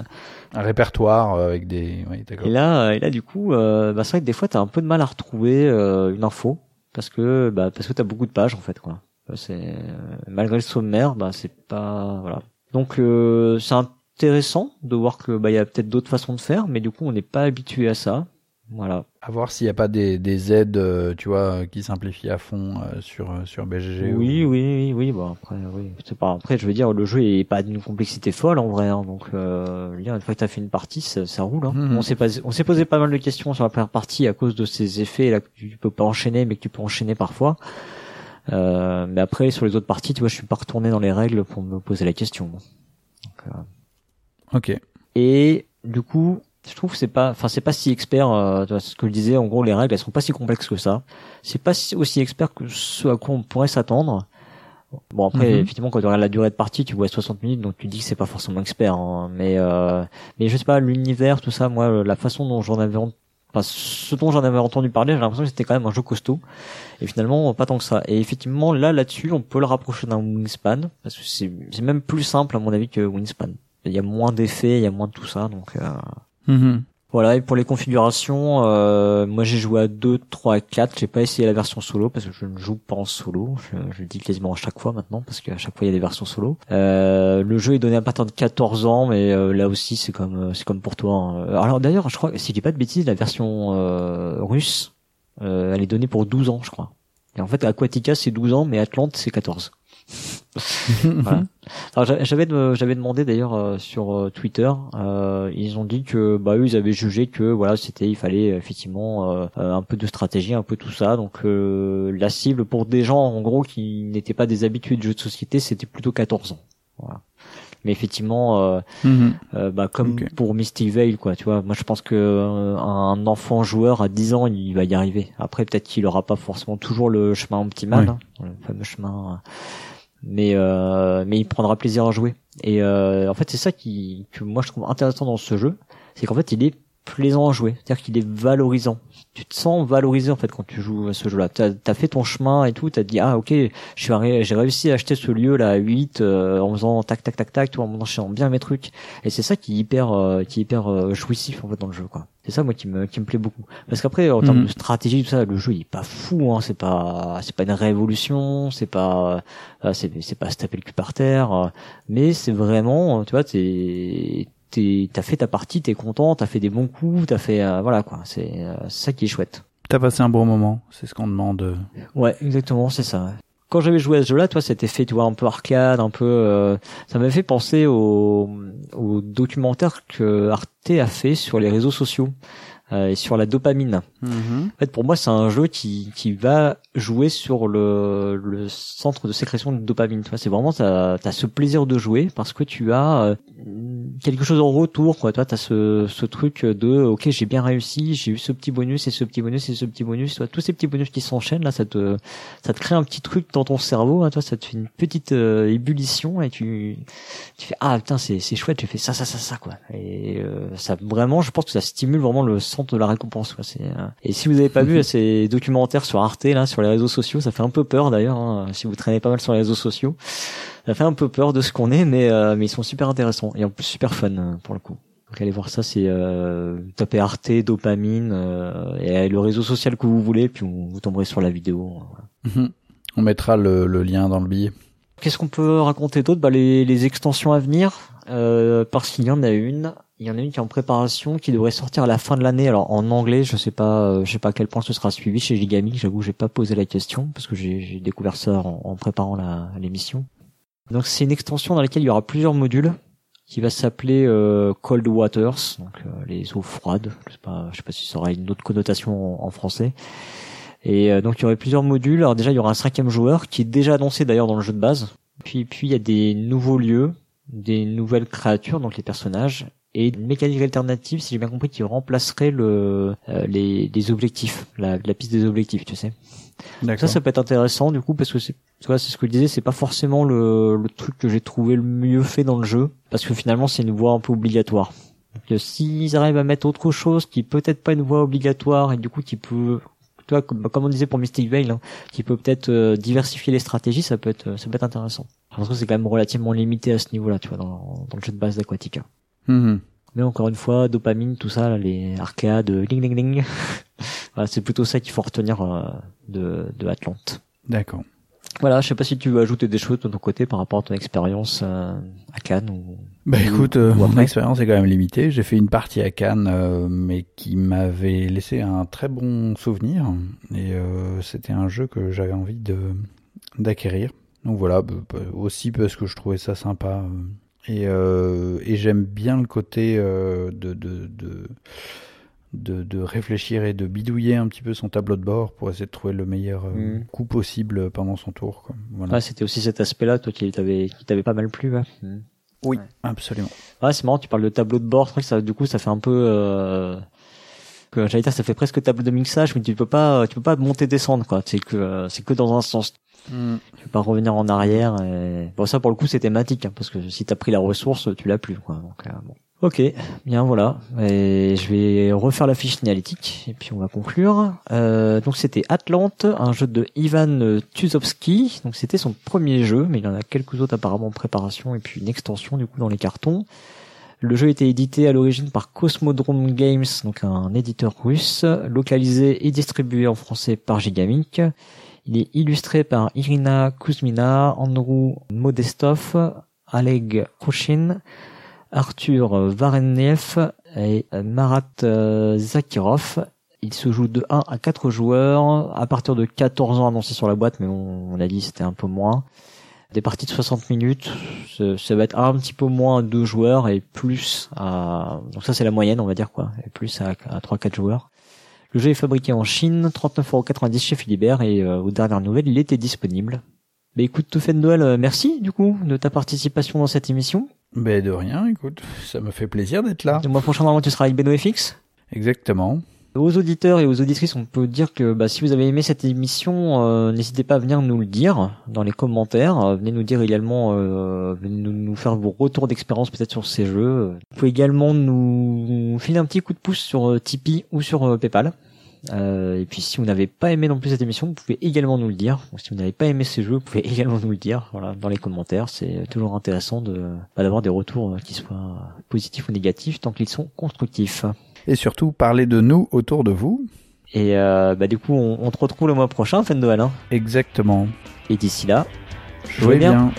Un répertoire avec des. Oui, et là, et là du coup, euh, bah c'est vrai que des fois t'as un peu de mal à retrouver une info parce que bah parce que t'as beaucoup de pages en fait quoi. C'est malgré le sommaire, bah c'est pas voilà. Donc euh, c'est intéressant de voir que bah il y a peut-être d'autres façons de faire, mais du coup on n'est pas habitué à ça. Voilà. À voir s'il n'y a pas des, des aides, euh, tu vois, qui simplifient à fond euh, sur sur BGG. Oui, oui, oui, oui. Bon après, oui. C'est pas après, je veux dire, le jeu est pas d'une complexité folle en vrai. Hein, donc, euh, une fois que t'as fait une partie, ça, ça roule. Hein. Mhm. On s'est on s'est posé pas mal de questions sur la première partie à cause de ces effets là que tu peux pas enchaîner, mais que tu peux enchaîner parfois. Euh, mais après, sur les autres parties, tu vois, je suis pas retourné dans les règles pour me poser la question. Donc, euh... Ok. Et du coup, je trouve que c'est pas, enfin, c'est pas si expert. Euh, tu vois, ce que je disais, en gros, les règles, elles sont pas si complexes que ça. C'est pas aussi expert que ce à quoi on pourrait s'attendre. Bon après mhm. effectivement quand tu regardes la durée de partie tu vois 60 minutes donc tu dis que c'est pas forcément expert hein. mais euh, mais je sais pas l'univers tout ça moi la façon dont j'en avais enfin, ce dont j'en avais entendu parler, j'ai l'impression que c'était quand même un jeu costaud. Et finalement, pas tant que ça. Et effectivement, là, là-dessus, on peut le rapprocher d'un Wingspan, parce que c'est, c'est même plus simple, à mon avis, que Wingspan. il y a moins d'effets, il y a moins de tout ça, donc. Mhm. Voilà, et pour les configurations, euh, moi j'ai joué à 2, 3 et 4, j'ai pas essayé la version solo parce que je ne joue pas en solo, je, je le dis quasiment à chaque fois maintenant parce qu'à chaque fois il y a des versions solo. Euh, le jeu est donné à partir de 14 ans, mais euh, là aussi c'est comme euh, c'est comme pour toi. hein. Alors d'ailleurs, je crois, si je dis pas de bêtises, la version euh, russe, euh, elle est donnée pour 12 ans, je crois. Et en fait, Aquatica c'est 12 ans, mais Atlante c'est 14. Voilà. J'avais j'avais demandé d'ailleurs euh, sur euh, Twitter, euh, ils ont dit que bah eux ils avaient jugé que voilà c'était il fallait effectivement euh, euh, un peu de stratégie, un peu tout ça. Donc euh, la cible pour des gens en gros qui n'étaient pas des habitués de jeux de société, c'était plutôt 14 ans. Voilà. Mais effectivement, euh, Mhm. euh, bah, comme pour Mystic Veil, quoi, tu vois. Moi, je pense que euh, un enfant joueur à 10 ans, il va y arriver. Après, peut-être qu'il aura pas forcément toujours le chemin optimal, hein, le fameux chemin. Mais euh, mais il prendra plaisir à jouer. Et euh, en fait, c'est ça qui que moi je trouve intéressant dans ce jeu, c'est qu'en fait, il est plaisant à jouer, c'est-à-dire qu'il est valorisant. Tu te sens valorisé en fait quand tu joues à ce jeu-là. T'as as fait ton chemin et tout, t'as dit ah ok, je suis arri- j'ai réussi à acheter ce lieu là à 8 euh, en faisant tac tac tac tac, tout en enchaînant bien mes trucs. Et c'est ça qui est hyper euh, qui est hyper euh, jouissif en fait dans le jeu quoi. C'est ça moi qui me qui me plaît beaucoup. Parce qu'après en termes Mhm. de stratégie tout ça, le jeu il est pas fou hein, c'est pas c'est pas une révolution, c'est pas euh, c'est c'est pas se taper le cul par terre, euh, mais c'est vraiment tu vois t'es t'as fait ta partie, t'es content, t'as fait des bons coups, t'as fait euh, voilà quoi. C'est euh, ça qui est chouette. T'as passé un bon moment, c'est ce qu'on demande. Ouais, exactement, c'est ça. Quand j'avais joué à ce jeu-là, toi, c'était fait, tu vois, un peu arcade, un peu. euh, ça m'avait fait penser au, au documentaire que Arte a fait sur les réseaux sociaux et sur la dopamine. Mhm. En fait, pour moi, c'est un jeu qui, qui va jouer sur le, le centre de sécrétion de dopamine. Tu c'est vraiment t'as as ce plaisir de jouer parce que tu as euh, quelque chose en retour. Quoi. Toi, t'as ce, ce truc de ok, j'ai bien réussi, j'ai eu ce petit bonus et ce petit bonus et ce petit bonus. Toi, tous ces petits bonus qui s'enchaînent là, ça te ça te crée un petit truc dans ton cerveau. Hein, toi, ça te fait une petite euh, ébullition et tu tu fais ah putain c'est c'est chouette, j'ai fait ça ça ça ça quoi. Et euh, ça vraiment, je pense que ça stimule vraiment le centre de la récompense. Quoi. C'est euh, et si vous avez pas vu ces documentaires sur Arte là, sur les réseaux sociaux, ça fait un peu peur d'ailleurs. hein, si vous traînez pas mal sur les réseaux sociaux, ça fait un peu peur de ce qu'on est, mais euh, mais ils sont super intéressants et en plus super fun euh, pour le coup. Donc allez voir ça, c'est euh, tapez Arte, dopamine euh, et le réseau social que vous voulez, puis vous, vous tomberez sur la vidéo. Voilà. Mhm. On mettra le, le lien dans le billet. Qu'est-ce qu'on peut raconter d'autre? Bah, les, les extensions à venir, euh, parce qu'il y en a une. Il y en a une qui est en préparation, qui devrait sortir à la fin de l'année. Alors en anglais, je sais pas, euh, je sais pas à quel point ce sera suivi chez Gigamic. J'avoue, j'ai pas posé la question parce que j'ai découvert ça en, préparant l'émission. Donc c'est une extension dans laquelle il y aura plusieurs modules qui va s'appeler euh, Cold Waters, donc euh, les eaux froides. Je sais pas, je sais pas si ça aura une autre connotation en français. Et euh, donc il y aurait plusieurs modules. Alors déjà il y aura un cinquième joueur qui est déjà annoncé d'ailleurs dans le jeu de base. Puis puis il y a des nouveaux lieux, des nouvelles créatures, donc les personnages, et une mécanique alternative, si j'ai bien compris, qui remplacerait le euh, les, les objectifs, la, la piste des objectifs, tu sais. Ça, ça peut être intéressant du coup parce que c'est, c'est ce que je disais, c'est pas forcément le, le truc que j'ai trouvé le mieux fait dans le jeu, parce que finalement c'est une voie un peu obligatoire. Donc s'ils arrivent à mettre autre chose qui peut-être pas une voie obligatoire et du coup qui peut, tu vois, comme, comme on disait pour Mystic Veil, hein, qui peut peut-être euh, diversifier les stratégies, ça peut être, ça peut être intéressant. Parce que c'est quand même relativement limité à ce niveau-là, tu vois, dans, dans le jeu de base d'Aquatica. Mhm. Mais encore une fois, dopamine, tout ça, là, les arcades, ling ling ling. voilà, c'est plutôt ça qu'il faut retenir euh, de, de Atlante. D'accord. Voilà, je sais pas si tu veux ajouter des choses de ton côté par rapport à ton expérience euh, à Cannes ou. Bah ou- écoute, euh, ou mon après. expérience est quand même limitée. J'ai fait une partie à Cannes, euh, mais qui m'avait laissé un très bon souvenir. Et euh, c'était un jeu que j'avais envie de d'acquérir. Donc voilà, bah, bah, aussi parce que je trouvais ça sympa. euh, Et, euh, et j'aime bien le côté euh, de, de, de, de, de réfléchir et de bidouiller un petit peu son tableau de bord pour essayer de trouver le meilleur euh, Mm. coup possible pendant son tour. Quoi. Voilà. Ouais, c'était aussi cet aspect-là, toi, qui t'avait, qui t'avait pas mal plu. Mm. Oui, Ouais. absolument. Ouais, c'est marrant, tu parles de tableau de bord. Que ça, du coup, ça fait un peu. Euh... Que j'allais dire, ça fait presque tableau de mixage, mais tu peux pas, tu peux pas monter descendre, quoi. C'est que, euh, c'est que dans un sens. Mm. Tu peux pas revenir en arrière. Et... Bon, ça pour le coup c'est thématique, hein, parce que si t'as pris la ressource, tu l'as plus, quoi. Donc, euh, bon. Ok, bien voilà. Et je vais refaire la fiche signalétique et puis on va conclure. Euh, donc c'était Atlante, un jeu de Ivan Tuzovsky. Donc c'était son premier jeu, mais il en a quelques autres apparemment en préparation et puis une extension du coup dans les cartons. Le jeu était édité à l'origine par Cosmodrome Games, donc un éditeur russe, localisé et distribué en français par Gigamic. Il est illustré par Irina Kuzmina, Andrew Modestov, Oleg Kouchin, Arthur Vareniev et Marat euh, Zakirov. Il se joue de 1 à 4 joueurs, à partir de 14 ans annoncés sur la boîte, mais on, a dit c'était un peu moins. Des parties de 60 minutes, ça, va être un petit peu moins à 2 joueurs et plus à... Donc ça c'est la moyenne on va dire quoi, et plus à, à 3-4 joueurs. Le jeu est fabriqué en Chine, 39,90€ chez Philibert et euh, aux dernières nouvelles il était disponible. Bah écoute, Noël, euh, merci du coup de ta participation dans cette émission. Ben de rien, écoute, ça me fait plaisir d'être là. Le mois prochain, normalement, tu seras avec Beno FX Exactement. Aux auditeurs et aux auditrices, on peut dire que bah, si vous avez aimé cette émission, euh, n'hésitez pas à venir nous le dire dans les commentaires. Euh, venez nous dire également, euh, venez nous, faire vos retours d'expérience peut-être sur ces jeux. Vous pouvez également nous filer un petit coup de pouce sur Tipeee ou sur PayPal. Euh, et puis si vous n'avez pas aimé non plus cette émission, vous pouvez également nous le dire. si vous n'avez pas aimé ces jeux, vous pouvez également nous le dire voilà, dans les commentaires. C'est toujours intéressant de bah, d'avoir des retours euh, qui soient positifs ou négatifs tant qu'ils sont constructifs. Et surtout, parlez de nous autour de vous. Et euh, bah, du coup, on, on, te retrouve le mois prochain, fin de Noël. Hein. Exactement. Et d'ici là, jouez, bien.